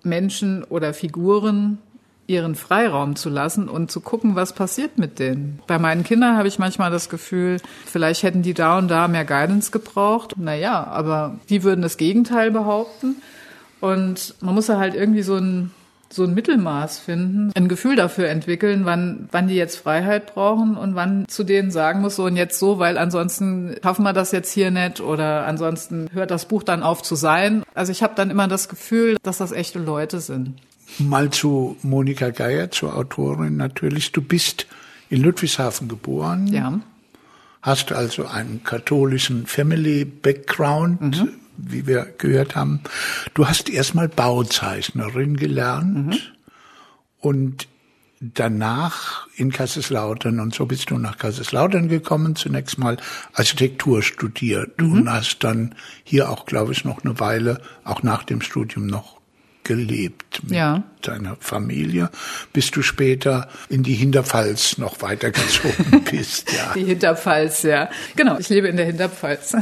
Menschen oder Figuren ihren Freiraum zu lassen und zu gucken, was passiert mit denen. Bei meinen Kindern habe ich manchmal das Gefühl, vielleicht hätten die da und da mehr Guidance gebraucht. Naja, aber die würden das Gegenteil behaupten. Und man muss ja halt irgendwie so ein, so ein Mittelmaß finden, ein Gefühl dafür entwickeln, wann, wann die jetzt Freiheit brauchen und wann zu denen sagen muss, so und jetzt so, weil ansonsten schaffen wir das jetzt hier nicht oder ansonsten hört das Buch dann auf zu sein. Also ich habe dann immer das Gefühl, dass das echte Leute sind. Mal zu Monika Geier, zur Autorin natürlich. Du bist in Ludwigshafen geboren. Ja. Hast also einen katholischen Family Background, mhm. Wie wir gehört haben. Du hast erstmal Bauzeichnerin gelernt mhm. und danach in Kaiserslautern und so bist du nach Kaiserslautern gekommen, zunächst mal Architektur studiert mhm. und hast dann hier auch, glaube ich, noch eine Weile, auch nach dem Studium noch gelebt mit ja. deiner Familie, bis du später in die Hinterpfalz noch weitergezogen <laughs> bist. Ja. Die Hinterpfalz, ja. Genau, ich lebe in der Hinterpfalz.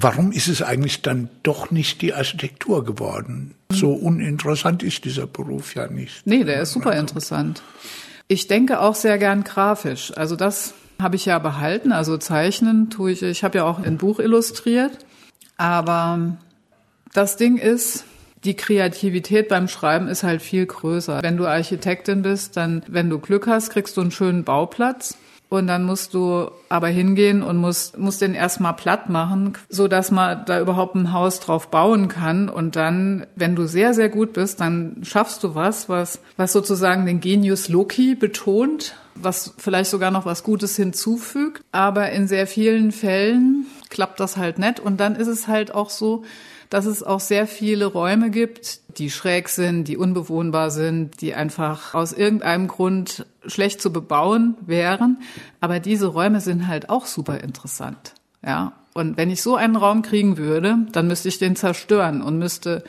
Warum ist es eigentlich dann doch nicht die Architektur geworden? So uninteressant ist dieser Beruf ja nicht. Nee, der ist super interessant. Ich denke auch sehr gern grafisch. Also das habe ich ja behalten. Also zeichnen tue ich. Ich habe ja auch ein Buch illustriert. Aber das Ding ist, die Kreativität beim Schreiben ist halt viel größer. Wenn du Architektin bist, dann, wenn du Glück hast, kriegst du einen schönen Bauplatz. Und dann musst du aber hingehen und musst, musst den erstmal platt machen, so dass man da überhaupt ein Haus drauf bauen kann. Und dann, wenn du sehr, sehr gut bist, dann schaffst du was, was, was sozusagen den Genius Loki betont, was vielleicht sogar noch was Gutes hinzufügt. Aber in sehr vielen Fällen klappt das halt nicht. Und dann ist es halt auch so, dass es auch sehr viele Räume gibt, die schräg sind, die unbewohnbar sind, die einfach aus irgendeinem Grund schlecht zu bebauen wären. Aber diese Räume sind halt auch super interessant. Ja. Und wenn ich so einen Raum kriegen würde, dann müsste ich den zerstören und müsste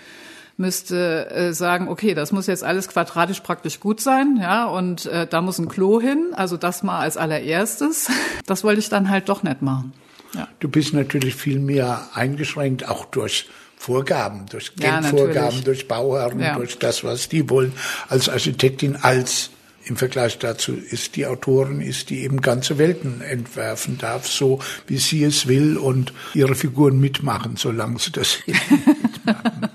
müsste äh, sagen, okay, das muss jetzt alles quadratisch praktisch gut sein, ja, und äh, da muss ein Klo hin, also das mal als allererstes. <laughs> Das wollte ich dann halt doch nicht machen. Ja. Du bist natürlich viel mehr eingeschränkt, auch durch Vorgaben, durch Geldvorgaben, ja, durch Bauherren, ja. durch das, was die wollen, als Architektin, als im Vergleich dazu ist die Autorin ist, die eben ganze Welten entwerfen darf, so wie sie es will und ihre Figuren mitmachen, solange sie das <laughs> <laughs> mitmachen.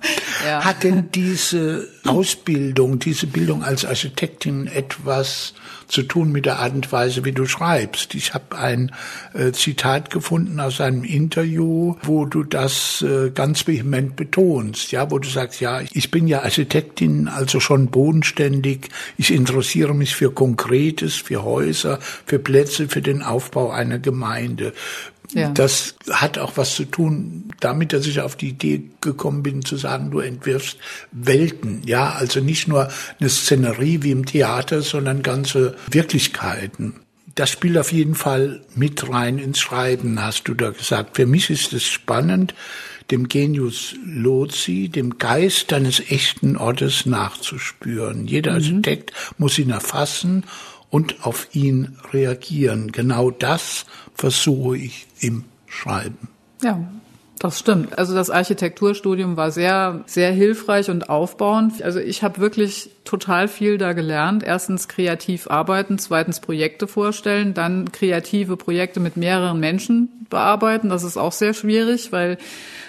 ja. Hat denn diese Ausbildung, diese Bildung als Architektin etwas zu tun mit der Art und Weise, wie du schreibst. Ich habe ein äh, Zitat gefunden aus einem Interview, wo du das äh, ganz vehement betonst, ja, wo du sagst, ja, ich bin ja Architektin, also schon bodenständig, ich interessiere mich für Konkretes, für Häuser, für Plätze, für den Aufbau einer Gemeinde. Ja. Das hat auch was zu tun damit, dass ich auf die Idee gekommen bin zu sagen, du entwirfst Welten, ja, also nicht nur eine Szenerie wie im Theater, sondern ganze Wirklichkeiten. Das spielt auf jeden Fall mit rein ins Schreiben, hast du da gesagt. Für mich ist es spannend, dem Genius Lozi, dem Geist eines echten Ortes nachzuspüren. Jeder mhm. Architekt muss ihn erfassen und auf ihn reagieren. Genau das versuche ich im Schreiben. Ja, das stimmt. Also das Architekturstudium war sehr, sehr hilfreich und aufbauend. Also ich habe wirklich total viel da gelernt. Erstens kreativ arbeiten, zweitens Projekte vorstellen, dann kreative Projekte mit mehreren Menschen bearbeiten. Das ist auch sehr schwierig, weil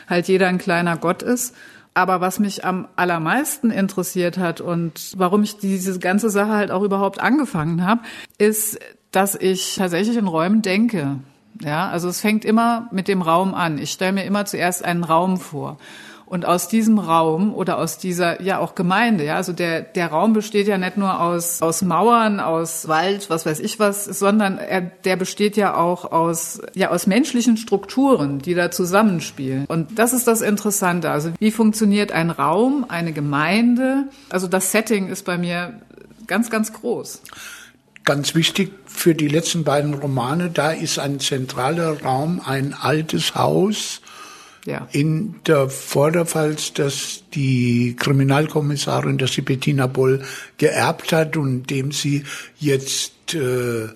halt jeder ein kleiner Gott ist. Aber was mich am allermeisten interessiert hat und warum ich diese ganze Sache halt auch überhaupt angefangen habe, ist, dass ich tatsächlich in Räumen denke. Ja, also es fängt immer mit dem Raum an. Ich stelle mir immer zuerst einen Raum vor. Und aus diesem Raum oder aus dieser, ja auch Gemeinde, ja, also der, der Raum besteht ja nicht nur aus, aus Mauern, aus Wald, was weiß ich was, sondern er, der besteht ja auch aus, ja, aus menschlichen Strukturen, die da zusammenspielen. Und das ist das Interessante. Also wie funktioniert ein Raum, eine Gemeinde? Also das Setting ist bei mir ganz, ganz groß. Ganz wichtig für die letzten beiden Romane, da ist ein zentraler Raum, ein altes Haus, ja. in der Vorderpfalz, dass die Kriminalkommissarin, dass sie Bettina Boll geerbt hat und dem sie jetzt äh,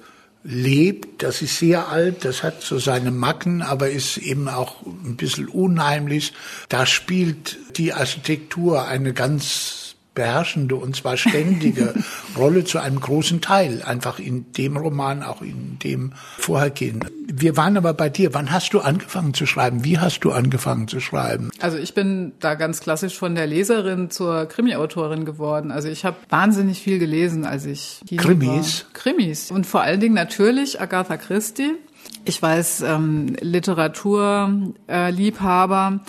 lebt. Das ist sehr alt, das hat so seine Macken, aber ist eben auch ein bisschen unheimlich. Da spielt die Architektur eine ganz beherrschende und zwar ständige <laughs> Rolle zu einem großen Teil, einfach in dem Roman, auch in dem vorhergehenden. Wir waren aber bei dir. Wann hast du angefangen zu schreiben? Wie hast du angefangen zu schreiben? Also ich bin da ganz klassisch von der Leserin zur Krimi-Autorin geworden. Also ich habe wahnsinnig viel gelesen, als ich Krimis. War. Krimis und vor allen Dingen natürlich Agatha Christie. Ich weiß, ähm, Literaturliebhaber äh,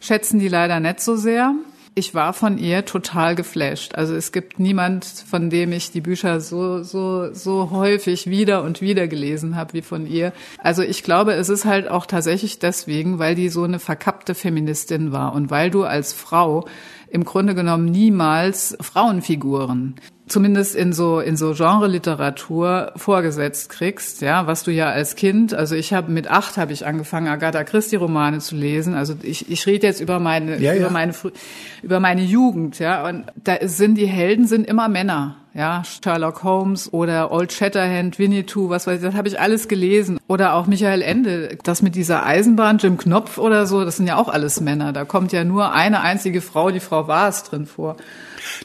schätzen die leider nicht so sehr ich war von ihr total geflasht. Also es gibt niemand, von dem ich die Bücher so, so, so häufig wieder und wieder gelesen habe wie von ihr. Also ich glaube, es ist halt auch tatsächlich deswegen, weil die so eine verkappte Feministin war und weil du als Frau im Grunde genommen niemals Frauenfiguren zumindest in so in so Genre-Literatur vorgesetzt kriegst, ja, was du ja als Kind, also ich habe mit acht habe ich angefangen Agatha Christie Romane zu lesen, also ich, ich rede jetzt über meine ja, über ja. meine über meine Jugend, ja, und da sind die Helden sind immer Männer, ja, Sherlock Holmes oder Old Shatterhand, Winnetou, was weiß ich, das habe ich alles gelesen. Oder auch Michael Ende, das mit dieser Eisenbahn, Jim Knopf oder so, das sind ja auch alles Männer. Da kommt ja nur eine einzige Frau, die Frau Waas drin vor.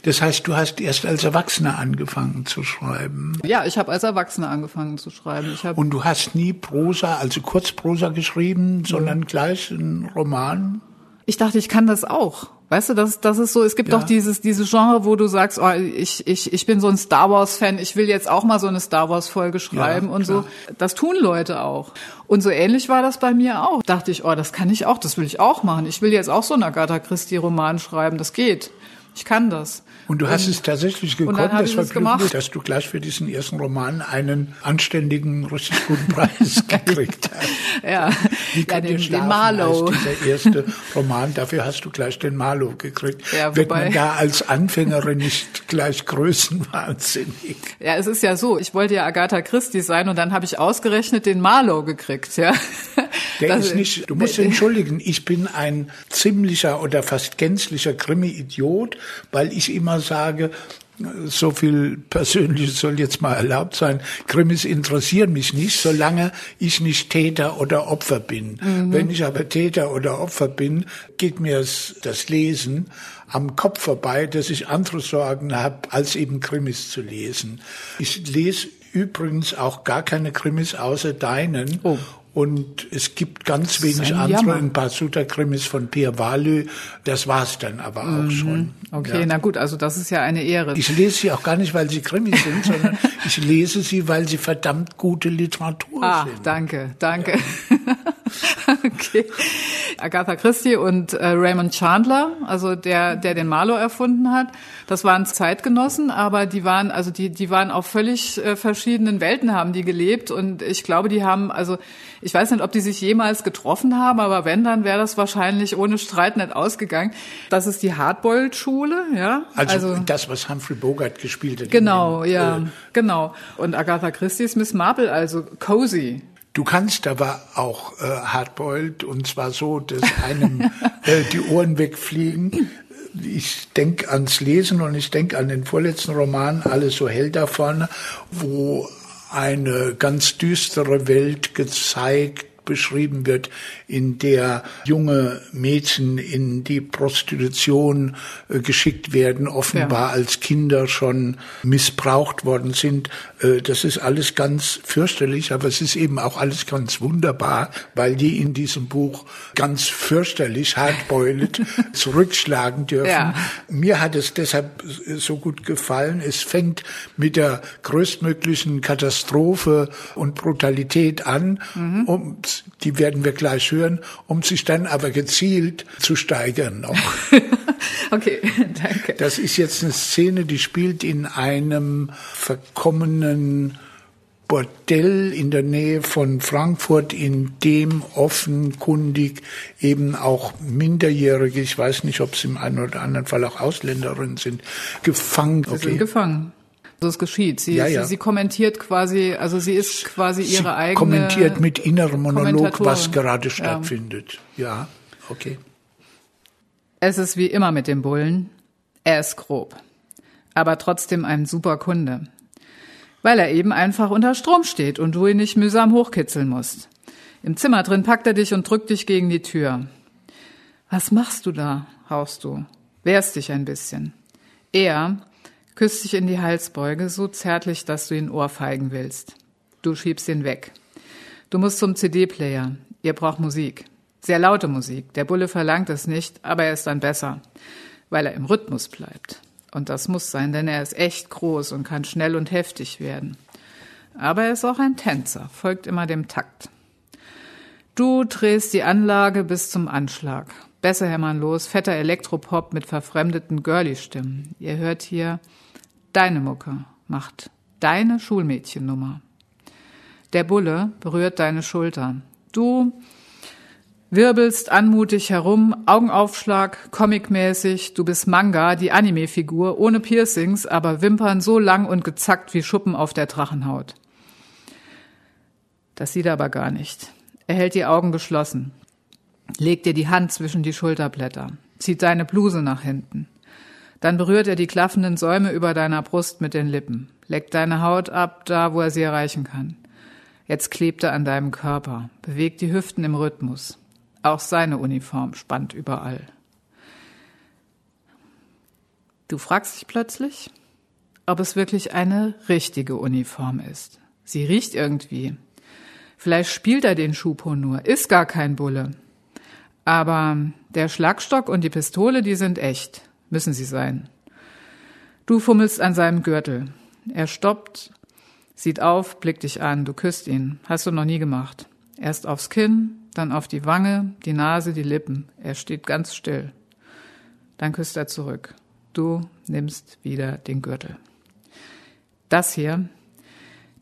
Das heißt, du hast erst als Erwachsener angefangen zu schreiben. Ja, ich habe als Erwachsener angefangen zu schreiben. Ich hab Und du hast nie Prosa, also Kurzprosa geschrieben, sondern gleich einen Roman? Ich dachte, ich kann das auch. Weißt du, das, das ist so, es gibt ja. doch dieses, dieses Genre, wo du sagst, oh, ich, ich, ich bin so ein Star Wars-Fan, ich will jetzt auch mal so eine Star Wars-Folge schreiben ja, und so. Das tun Leute auch. Und so ähnlich war das bei mir auch. Dachte ich, oh, das kann ich auch, das will ich auch machen. Ich will jetzt auch so einen Agatha Christie-Roman schreiben, das geht. Ich kann das. Und du hast und, es tatsächlich gekonnt, das Vergnügen, dass du gleich für diesen ersten Roman einen anständigen, richtig guten Preis <laughs> gekriegt hast. ja, Wie ja, den, den Marlow. Dieser erste Roman, dafür hast du gleich den Marlow gekriegt. Ja, Wird man da als Anfängerin nicht gleich größenwahnsinnig? Ja, es ist ja so, ich wollte ja Agatha Christie sein und dann habe ich ausgerechnet den Marlow gekriegt, ja. Der das, ist nicht, du musst entschuldigen, ich bin ein ziemlicher oder fast gänzlicher Krimi-Idiot, weil ich immer sage, so viel Persönliches soll jetzt mal erlaubt sein. Krimis interessieren mich nicht, solange ich nicht Täter oder Opfer bin. Mhm. Wenn ich aber Täter oder Opfer bin, geht mir das Lesen am Kopf vorbei, dass ich andere Sorgen habe, als eben Krimis zu lesen. Ich lese übrigens auch gar keine Krimis außer deinen. Oh. Und es gibt ganz wenig andere, ein paar Sutta-Krimis von Pierre Valü. Das war's dann aber auch mhm. schon. Okay, ja. na gut, also das ist ja eine Ehre. Ich lese sie auch gar nicht, weil sie Krimis sind, sondern <laughs> ich lese sie, weil sie verdammt gute Literatur ah, sind. danke, danke. Ja. <laughs> okay. Agatha Christie und äh, Raymond Chandler, also der, der den Marlowe erfunden hat, das waren Zeitgenossen, aber die waren, also die, die waren auf völlig äh, verschiedenen Welten haben die gelebt und ich glaube, die haben, also ich weiß nicht, ob die sich jemals getroffen haben, aber wenn, dann wäre das wahrscheinlich ohne Streit nicht ausgegangen. Das ist die Hardboiled-Schule, ja. Also, also, das, was Humphrey Bogart gespielt hat. Genau, den, ja, äh, genau. Und Agatha Christie ist Miss Marple, also cozy. Du kannst aber auch äh, Hardboiled und zwar so, dass einem äh, die Ohren wegfliegen. Ich denke ans Lesen und ich denke an den vorletzten Roman, Alles so hell da vorne, wo eine ganz düstere Welt gezeigt beschrieben wird, in der junge Mädchen in die Prostitution äh, geschickt werden, offenbar ja. als Kinder schon missbraucht worden sind. Äh, das ist alles ganz fürchterlich, aber es ist eben auch alles ganz wunderbar, weil die in diesem Buch ganz fürchterlich hardboiled <laughs> zurückschlagen dürfen. Ja. Mir hat es deshalb so gut gefallen. Es fängt mit der größtmöglichen Katastrophe und Brutalität an, mhm. um die werden wir gleich hören, um sich dann aber gezielt zu steigern noch. <laughs> okay, <laughs> danke. Das ist jetzt eine Szene, die spielt in einem verkommenen Bordell in der Nähe von Frankfurt, in dem offenkundig eben auch Minderjährige, ich weiß nicht, ob es im einen oder anderen Fall auch Ausländerinnen sind, gefangen. Sie okay. sind gefangen. Es geschieht. Sie, ja, ja. Sie, sie, kommentiert quasi, also sie ist quasi ihre sie eigene. Kommentiert mit innerem Monolog, was gerade stattfindet. Ja. ja, okay. Es ist wie immer mit dem Bullen. Er ist grob. Aber trotzdem ein super Kunde. Weil er eben einfach unter Strom steht und du ihn nicht mühsam hochkitzeln musst. Im Zimmer drin packt er dich und drückt dich gegen die Tür. Was machst du da? haust du. Wehrst dich ein bisschen. Er, küsst dich in die Halsbeuge, so zärtlich, dass du ihn ohrfeigen willst. Du schiebst ihn weg. Du musst zum CD-Player. Ihr braucht Musik. Sehr laute Musik. Der Bulle verlangt es nicht, aber er ist dann besser, weil er im Rhythmus bleibt. Und das muss sein, denn er ist echt groß und kann schnell und heftig werden. Aber er ist auch ein Tänzer, folgt immer dem Takt. Du drehst die Anlage bis zum Anschlag. Besser hämmern los, fetter Elektropop mit verfremdeten Girly-Stimmen. Ihr hört hier Deine Mucke macht deine Schulmädchennummer. Der Bulle berührt deine Schulter. Du wirbelst anmutig herum, Augenaufschlag, comicmäßig, du bist Manga, die Anime-Figur, ohne Piercings, aber Wimpern so lang und gezackt wie Schuppen auf der Drachenhaut. Das sieht er aber gar nicht. Er hält die Augen geschlossen, legt dir die Hand zwischen die Schulterblätter, zieht deine Bluse nach hinten. Dann berührt er die klaffenden Säume über deiner Brust mit den Lippen, leckt deine Haut ab, da wo er sie erreichen kann. Jetzt klebt er an deinem Körper, bewegt die Hüften im Rhythmus. Auch seine Uniform spannt überall. Du fragst dich plötzlich, ob es wirklich eine richtige Uniform ist. Sie riecht irgendwie. Vielleicht spielt er den Schupo nur, ist gar kein Bulle. Aber der Schlagstock und die Pistole, die sind echt müssen sie sein. Du fummelst an seinem Gürtel. Er stoppt, sieht auf, blickt dich an, du küsst ihn. Hast du noch nie gemacht. Erst aufs Kinn, dann auf die Wange, die Nase, die Lippen. Er steht ganz still. Dann küsst er zurück. Du nimmst wieder den Gürtel. Das hier,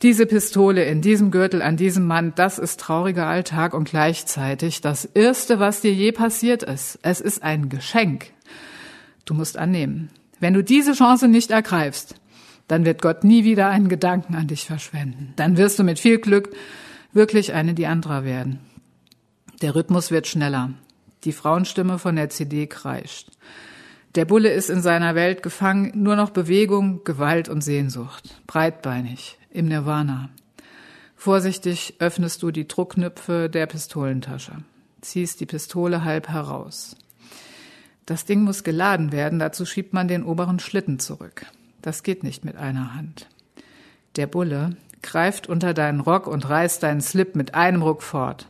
diese Pistole in diesem Gürtel an diesem Mann, das ist trauriger Alltag und gleichzeitig das Erste, was dir je passiert ist. Es ist ein Geschenk. Du musst annehmen. Wenn du diese Chance nicht ergreifst, dann wird Gott nie wieder einen Gedanken an dich verschwenden. Dann wirst du mit viel Glück wirklich eine Diandra werden. Der Rhythmus wird schneller. Die Frauenstimme von der CD kreischt. Der Bulle ist in seiner Welt gefangen, nur noch Bewegung, Gewalt und Sehnsucht. Breitbeinig, im Nirvana. Vorsichtig öffnest du die Druckknöpfe der Pistolentasche, ziehst die Pistole halb heraus. Das Ding muss geladen werden, dazu schiebt man den oberen Schlitten zurück. Das geht nicht mit einer Hand. Der Bulle greift unter deinen Rock und reißt deinen Slip mit einem Ruck fort.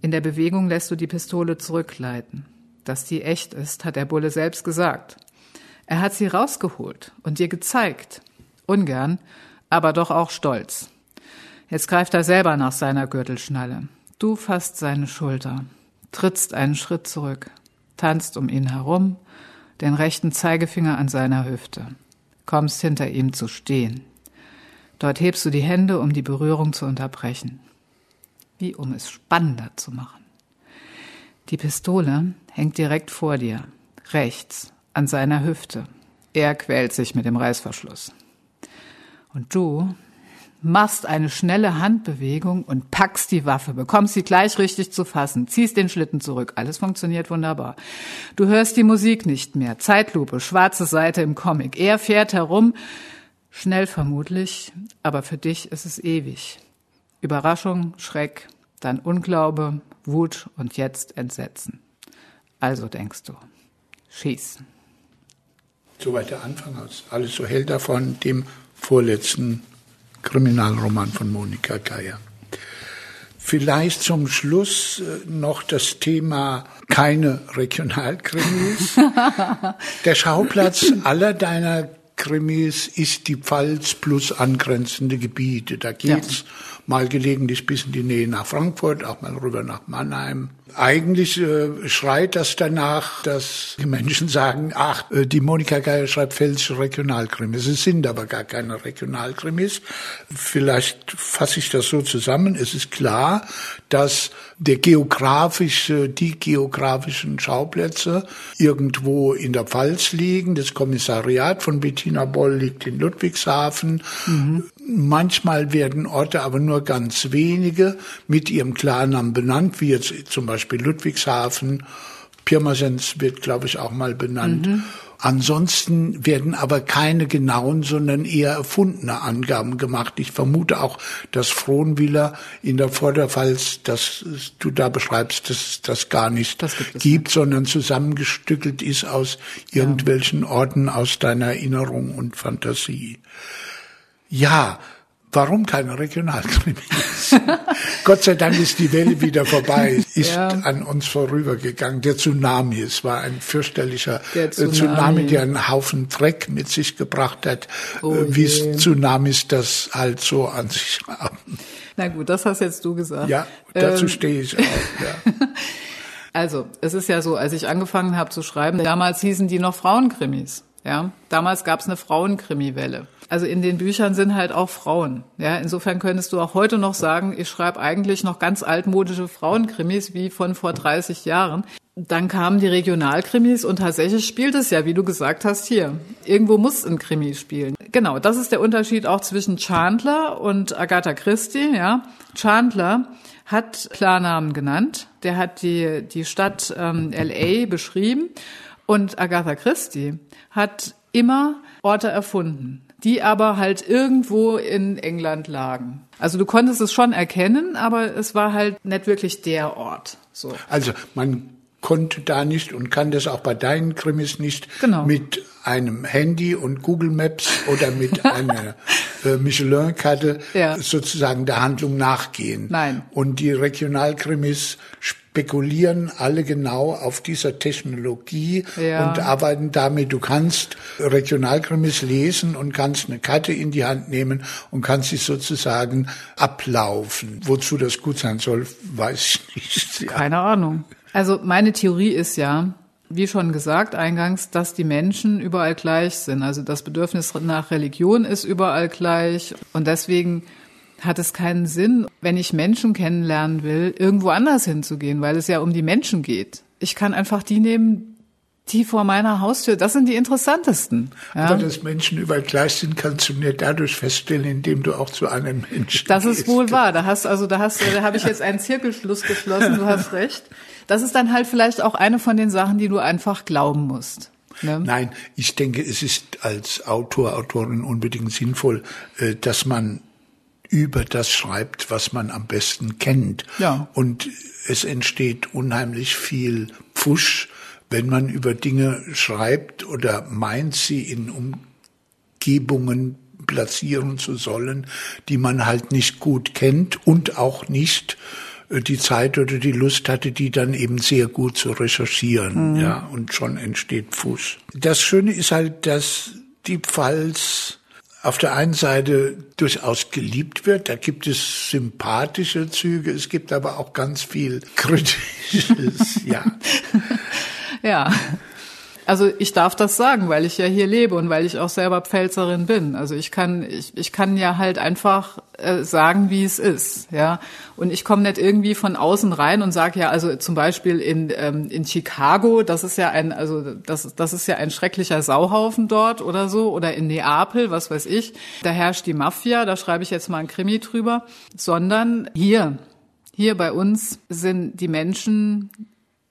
In der Bewegung lässt du die Pistole zurückgleiten. Dass die echt ist, hat der Bulle selbst gesagt. Er hat sie rausgeholt und dir gezeigt. Ungern, aber doch auch stolz. Jetzt greift er selber nach seiner Gürtelschnalle. Du fasst seine Schulter, trittst einen Schritt zurück, tanzt um ihn herum, den rechten Zeigefinger an seiner Hüfte, kommst hinter ihm zu stehen. Dort hebst du die Hände, um die Berührung zu unterbrechen wie um es spannender zu machen. Die Pistole hängt direkt vor dir, rechts, an seiner Hüfte. Er quält sich mit dem Reißverschluss. Und du machst eine schnelle Handbewegung und packst die Waffe, bekommst sie gleich richtig zu fassen, ziehst den Schlitten zurück. Alles funktioniert wunderbar. Du hörst die Musik nicht mehr. Zeitlupe, schwarze Seite im Comic. Er fährt herum, schnell vermutlich, aber für dich ist es ewig. Überraschung, Schreck, dann Unglaube, Wut und jetzt Entsetzen. Also denkst du, schieß. Soweit der Anfang aus. Alles so hält davon dem vorletzten Kriminalroman von Monika Geier. Vielleicht zum Schluss äh, noch das Thema keine Regionalkrimis. <laughs> Der Schauplatz aller deiner Krimis ist die Pfalz plus angrenzende Gebiete. Da geht's ja. Mal gelegentlich bis in die Nähe nach Frankfurt, auch mal rüber nach Mannheim. Eigentlich äh, schreit das danach, dass die Menschen sagen, ach, äh, die Monika Geier schreibt pfälzische Regionalkrimis. Es sind aber gar keine Regionalkrimis. Vielleicht fasse ich das so zusammen. Es ist klar, dass der geografische, die geografischen Schauplätze irgendwo in der Pfalz liegen. Das Kommissariat von Bettina Boll liegt in Ludwigshafen. Mhm. Manchmal werden Orte aber nur ganz wenige mit ihrem Klarnamen benannt, wie jetzt zum Beispiel Ludwigshafen. Pirmasens wird, glaube ich, auch mal benannt. Mhm. Ansonsten werden aber keine genauen, sondern eher erfundene Angaben gemacht. Ich vermute auch, dass Frohnwiller in der Vorderpfalz, dass du da beschreibst, dass das gar nicht das gibt, gibt sondern zusammengestückelt ist aus irgendwelchen ja. Orten aus deiner Erinnerung und Fantasie. Ja, Warum keine Regionalkrimis? <laughs> Gott sei Dank ist die Welle wieder vorbei, ist ja. an uns vorübergegangen. Der Tsunami, es war ein fürchterlicher der Tsunami. Tsunami. der einen Haufen Dreck mit sich gebracht hat, oh äh, wie es Tsunamis das halt so an sich haben. Na gut, das hast jetzt du gesagt. Ja, dazu ähm. stehe ich auch. <laughs> Ja. Also, es ist ja so, als ich angefangen habe zu schreiben, damals hießen die noch Frauenkrimis. Ja, damals gab es eine Frauenkrimiwelle. Also in den Büchern sind halt auch Frauen. Ja, insofern könntest du auch heute noch sagen, ich schreibe eigentlich noch ganz altmodische Frauenkrimis wie von vor 30 Jahren. Dann kamen die Regionalkrimis und tatsächlich spielt es ja, wie du gesagt hast, hier. Irgendwo muss ein Krimi spielen. Genau, das ist der Unterschied auch zwischen Chandler und Agatha Christie, ja. Chandler hat Klarnamen genannt. Der hat die, die Stadt ähm, LA beschrieben. Und Agatha Christie hat immer Orte erfunden die aber halt irgendwo in England lagen. Also du konntest es schon erkennen, aber es war halt nicht wirklich der Ort. So. Also man konnte da nicht und kann das auch bei deinen Krimis nicht genau. mit einem Handy und Google Maps oder mit <laughs> einer äh, Michelin-Karte ja. sozusagen der Handlung nachgehen. Nein. Und die Regionalkrimis spekulieren alle genau auf dieser Technologie ja. und arbeiten damit. Du kannst Regionalkrimis lesen und kannst eine Karte in die Hand nehmen und kannst sie sozusagen ablaufen. Wozu das gut sein soll, <laughs> weiß ich nicht. Ja. Keine Ahnung. Also meine Theorie ist ja, wie schon gesagt eingangs, dass die Menschen überall gleich sind. Also das Bedürfnis nach Religion ist überall gleich und deswegen hat es keinen Sinn, wenn ich Menschen kennenlernen will, irgendwo anders hinzugehen, weil es ja um die Menschen geht. Ich kann einfach die nehmen, die vor meiner Haustür, das sind die interessantesten. Ja. Aber dass Menschen überall gleich sind, kannst du mir dadurch feststellen, indem du auch zu anderen Menschen Das gehst. ist wohl wahr. Da hast also da hast da habe ich jetzt einen Zirkelschluss geschlossen. Du hast recht. Das ist dann halt vielleicht auch eine von den Sachen, die du einfach glauben musst. Ne? Nein, ich denke, es ist als Autor, Autorin unbedingt sinnvoll, äh, dass man über das schreibt, was man am besten kennt. Ja. Und es entsteht unheimlich viel Pfusch, wenn man über Dinge schreibt oder meint, sie in Umgebungen platzieren zu sollen, die man halt nicht gut kennt und auch nicht die Zeit oder die Lust hatte, die dann eben sehr gut zu recherchieren, mhm. ja, und schon entsteht Fuß. Das Schöne ist halt, dass die Pfalz auf der einen Seite durchaus geliebt wird. Da gibt es sympathische Züge, es gibt aber auch ganz viel Kritisches, <laughs> ja. ja. Also ich darf das sagen, weil ich ja hier lebe und weil ich auch selber Pfälzerin bin. Also ich kann, ich, ich kann ja halt einfach äh, sagen, wie es ist, ja. Und ich komme nicht irgendwie von außen rein und sage ja, also zum Beispiel in ähm, in Chicago, das ist ja ein, also das das ist ja ein schrecklicher Sauhaufen dort oder so, oder in Neapel, was weiß ich. Da herrscht die Mafia, da schreibe ich jetzt mal ein Krimi drüber, sondern hier, hier bei uns sind die Menschen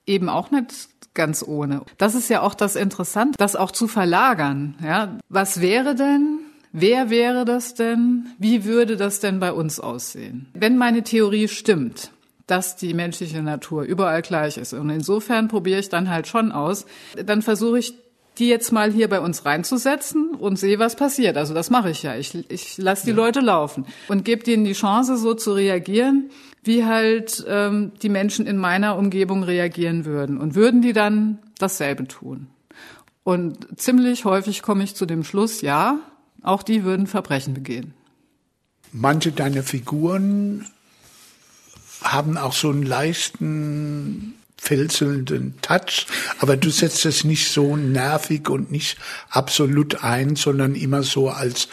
eben auch nicht ganz ohne. Das ist ja auch das Interessante, das auch zu verlagern. Ja, was wäre denn, wer wäre das denn, wie würde das denn bei uns aussehen? Wenn meine Theorie stimmt, dass die menschliche Natur überall gleich ist. Und insofern probiere ich dann halt schon aus. Dann versuche ich die jetzt mal hier bei uns reinzusetzen und sehe, was passiert. Also das mache ich ja. Ich, ich lasse die ja. Leute laufen und gebe denen die Chance, so zu reagieren, wie halt ähm, die Menschen in meiner Umgebung reagieren würden. Und würden die dann dasselbe tun? Und ziemlich häufig komme ich zu dem Schluss, ja, auch die würden Verbrechen begehen. Manche deiner Figuren haben auch so einen leichten felselnden Touch, aber du setzt es nicht so nervig und nicht absolut ein, sondern immer so als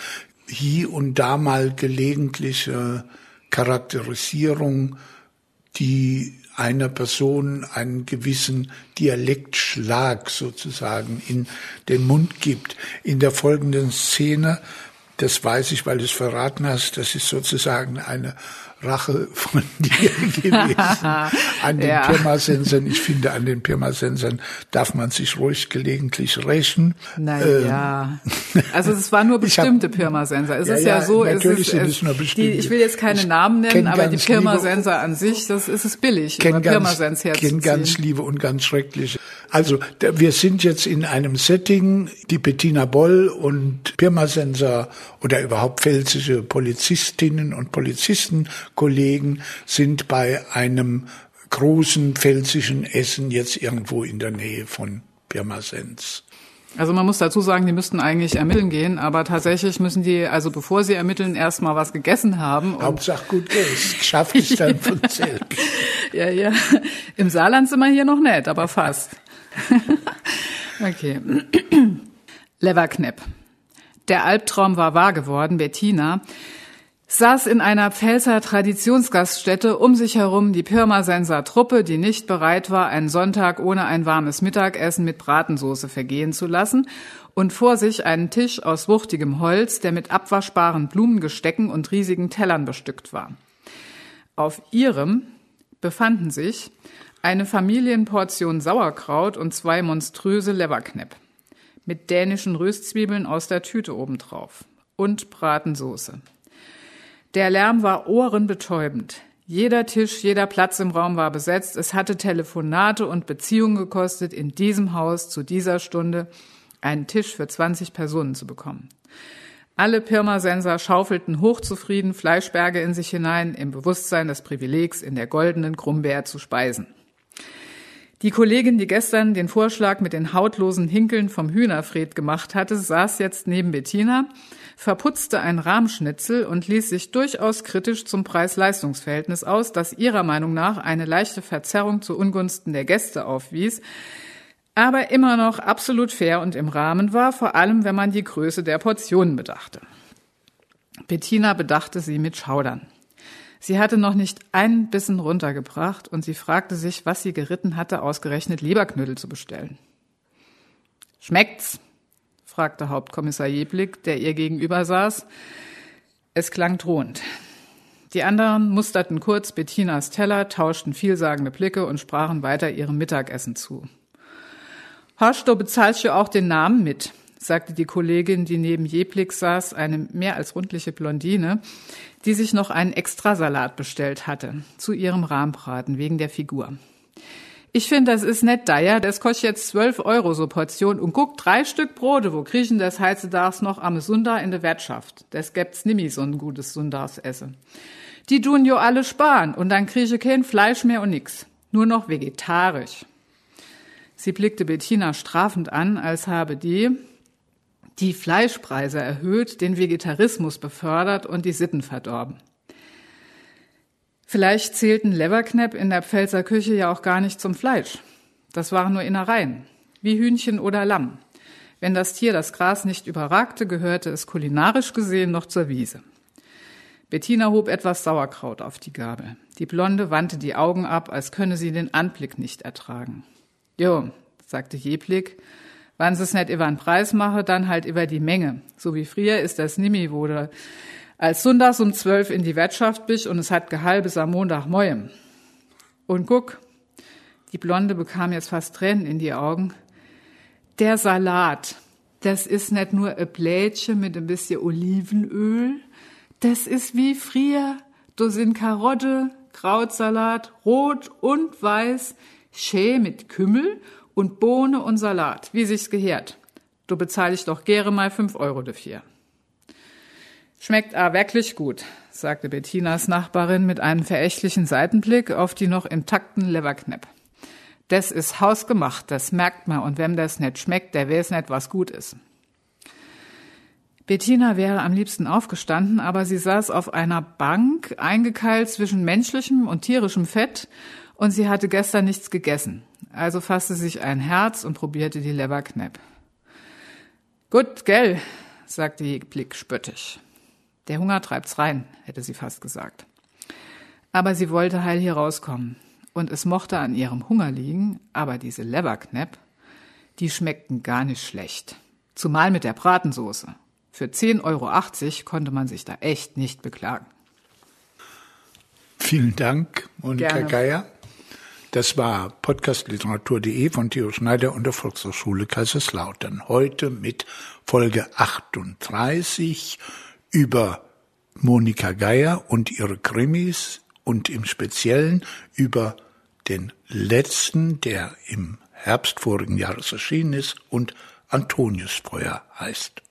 hier und da mal gelegentliche Charakterisierung, die einer Person einen gewissen Dialektschlag sozusagen in den Mund gibt. In der folgenden Szene, das weiß ich, weil du es verraten hast, das ist sozusagen eine Rache von <laughs> dir gewesen. An den ja. Pirmasensern. Ich finde, an den Pirmasensern darf man sich ruhig gelegentlich rächen. Naja. Ähm. Also es waren nur <laughs> bestimmte Pirmasensor. Es ja, ist ja, ja so, natürlich es ist, sind es nur bestimmte. Die, ich will jetzt keine ich Namen nennen, aber die Pirmasensor an sich, das ist es billig, über Pirmasens herzuziehen. Ich kenne ganz liebe und ganz schreckliche. Also wir sind jetzt in einem Setting, die Bettina Boll und Pirmasenser oder überhaupt pfälzische Polizistinnen und Polizisten Kollegen sind bei einem großen pfälzischen Essen jetzt irgendwo in der Nähe von Pirmasens. Also man muss dazu sagen, die müssten eigentlich ermitteln gehen, aber tatsächlich müssen die, also bevor sie ermitteln, erstmal was gegessen haben. Hauptsache gut geschafft ist dann von <laughs> selbst. ja, ja. Im Saarland sind wir hier noch nicht, aber fast. <laughs> okay. <clears throat> Leverknepp. Der Albtraum war wahr geworden. Bettina saß in einer Pfälzer Traditionsgaststätte um sich herum die Pirmasenser Truppe, die nicht bereit war, einen Sonntag ohne ein warmes Mittagessen mit Bratensoße vergehen zu lassen und vor sich einen Tisch aus wuchtigem Holz, der mit abwaschbaren Blumengestecken und riesigen Tellern bestückt war. Auf ihrem befanden sich eine Familienportion Sauerkraut und zwei monströse Leberknepp mit dänischen Röstzwiebeln aus der Tüte obendrauf und Bratensoße. Der Lärm war ohrenbetäubend. Jeder Tisch, jeder Platz im Raum war besetzt. Es hatte Telefonate und Beziehungen gekostet, in diesem Haus zu dieser Stunde einen Tisch für 20 Personen zu bekommen. Alle Pirmasenser schaufelten hochzufrieden Fleischberge in sich hinein, im Bewusstsein des Privilegs, in der goldenen Krummbeer zu speisen. Die Kollegin, die gestern den Vorschlag mit den hautlosen Hinkeln vom Hühnerfred gemacht hatte, saß jetzt neben Bettina verputzte ein Rahmschnitzel und ließ sich durchaus kritisch zum Preis-Leistungs-Verhältnis aus, das ihrer Meinung nach eine leichte Verzerrung zu Ungunsten der Gäste aufwies, aber immer noch absolut fair und im Rahmen war, vor allem wenn man die Größe der Portionen bedachte. Bettina bedachte sie mit Schaudern. Sie hatte noch nicht einen Bissen runtergebracht und sie fragte sich, was sie geritten hatte, ausgerechnet Leberknödel zu bestellen. Schmeckt's? fragte Hauptkommissar Jeblick, der ihr gegenüber saß. Es klang drohend. Die anderen musterten kurz Bettinas Teller, tauschten vielsagende Blicke und sprachen weiter ihrem Mittagessen zu. Horst, du bezahlst ja auch den Namen mit, sagte die Kollegin, die neben Jeblick saß, eine mehr als rundliche Blondine, die sich noch einen Extrasalat bestellt hatte, zu ihrem Rahmbraten wegen der Figur. Ich finde, das ist nett ja. Das kostet jetzt zwölf Euro so Portion. Und guck, drei Stück Brote, wo kriechen das heutzutage noch am Sunda in der Wirtschaft. Das gibt's nimmi so ein gutes Sundagsessen. Die tun jo alle sparen und dann kriege kein Fleisch mehr und nix. Nur noch vegetarisch. Sie blickte Bettina strafend an, als habe die die Fleischpreise erhöht, den Vegetarismus befördert und die Sitten verdorben. Vielleicht zählten Leverknepp in der Pfälzer Küche ja auch gar nicht zum Fleisch. Das waren nur Innereien, wie Hühnchen oder Lamm. Wenn das Tier das Gras nicht überragte, gehörte es kulinarisch gesehen noch zur Wiese. Bettina hob etwas Sauerkraut auf die Gabel. Die Blonde wandte die Augen ab, als könne sie den Anblick nicht ertragen. Jo, sagte Jeblik, wann es nicht über den Preis mache, dann halt über die Menge. So wie früher ist das nimmi, wurde als sonntags um zwölf in die Wirtschaft bist und es hat gehalbes am Montag moim. Und guck, die Blonde bekam jetzt fast Tränen in die Augen. Der Salat, das ist nicht nur ein Plätchen mit ein bisschen Olivenöl, das ist wie früher. Da sind Karotte, Krautsalat, rot und weiß, schä mit Kümmel und Bohne und Salat, wie sich's gehört. Du bezahle ich doch gerne mal fünf Euro dafür. Schmeckt a wirklich gut, sagte Bettinas Nachbarin mit einem verächtlichen Seitenblick auf die noch intakten Leverknepp. Das ist hausgemacht, das merkt man, und wem das nicht schmeckt, der weiß nicht, was gut ist. Bettina wäre am liebsten aufgestanden, aber sie saß auf einer Bank, eingekeilt zwischen menschlichem und tierischem Fett, und sie hatte gestern nichts gegessen. Also fasste sich ein Herz und probierte die Leberknepp. Gut, gell, sagte Blick spöttisch. Der Hunger treibt's rein, hätte sie fast gesagt. Aber sie wollte heil hier rauskommen. Und es mochte an ihrem Hunger liegen, aber diese Leberknepp, die schmeckten gar nicht schlecht. Zumal mit der Bratensoße. Für 10,80 Euro konnte man sich da echt nicht beklagen. Vielen Dank, Monika Gerne. Geier. Das war podcastliteratur.de von Theo Schneider und der Volkshochschule Kaiserslautern. Heute mit Folge 38 über Monika Geier und ihre Krimis und im Speziellen über den letzten, der im Herbst vorigen Jahres erschienen ist und Antoniusfeuer heißt.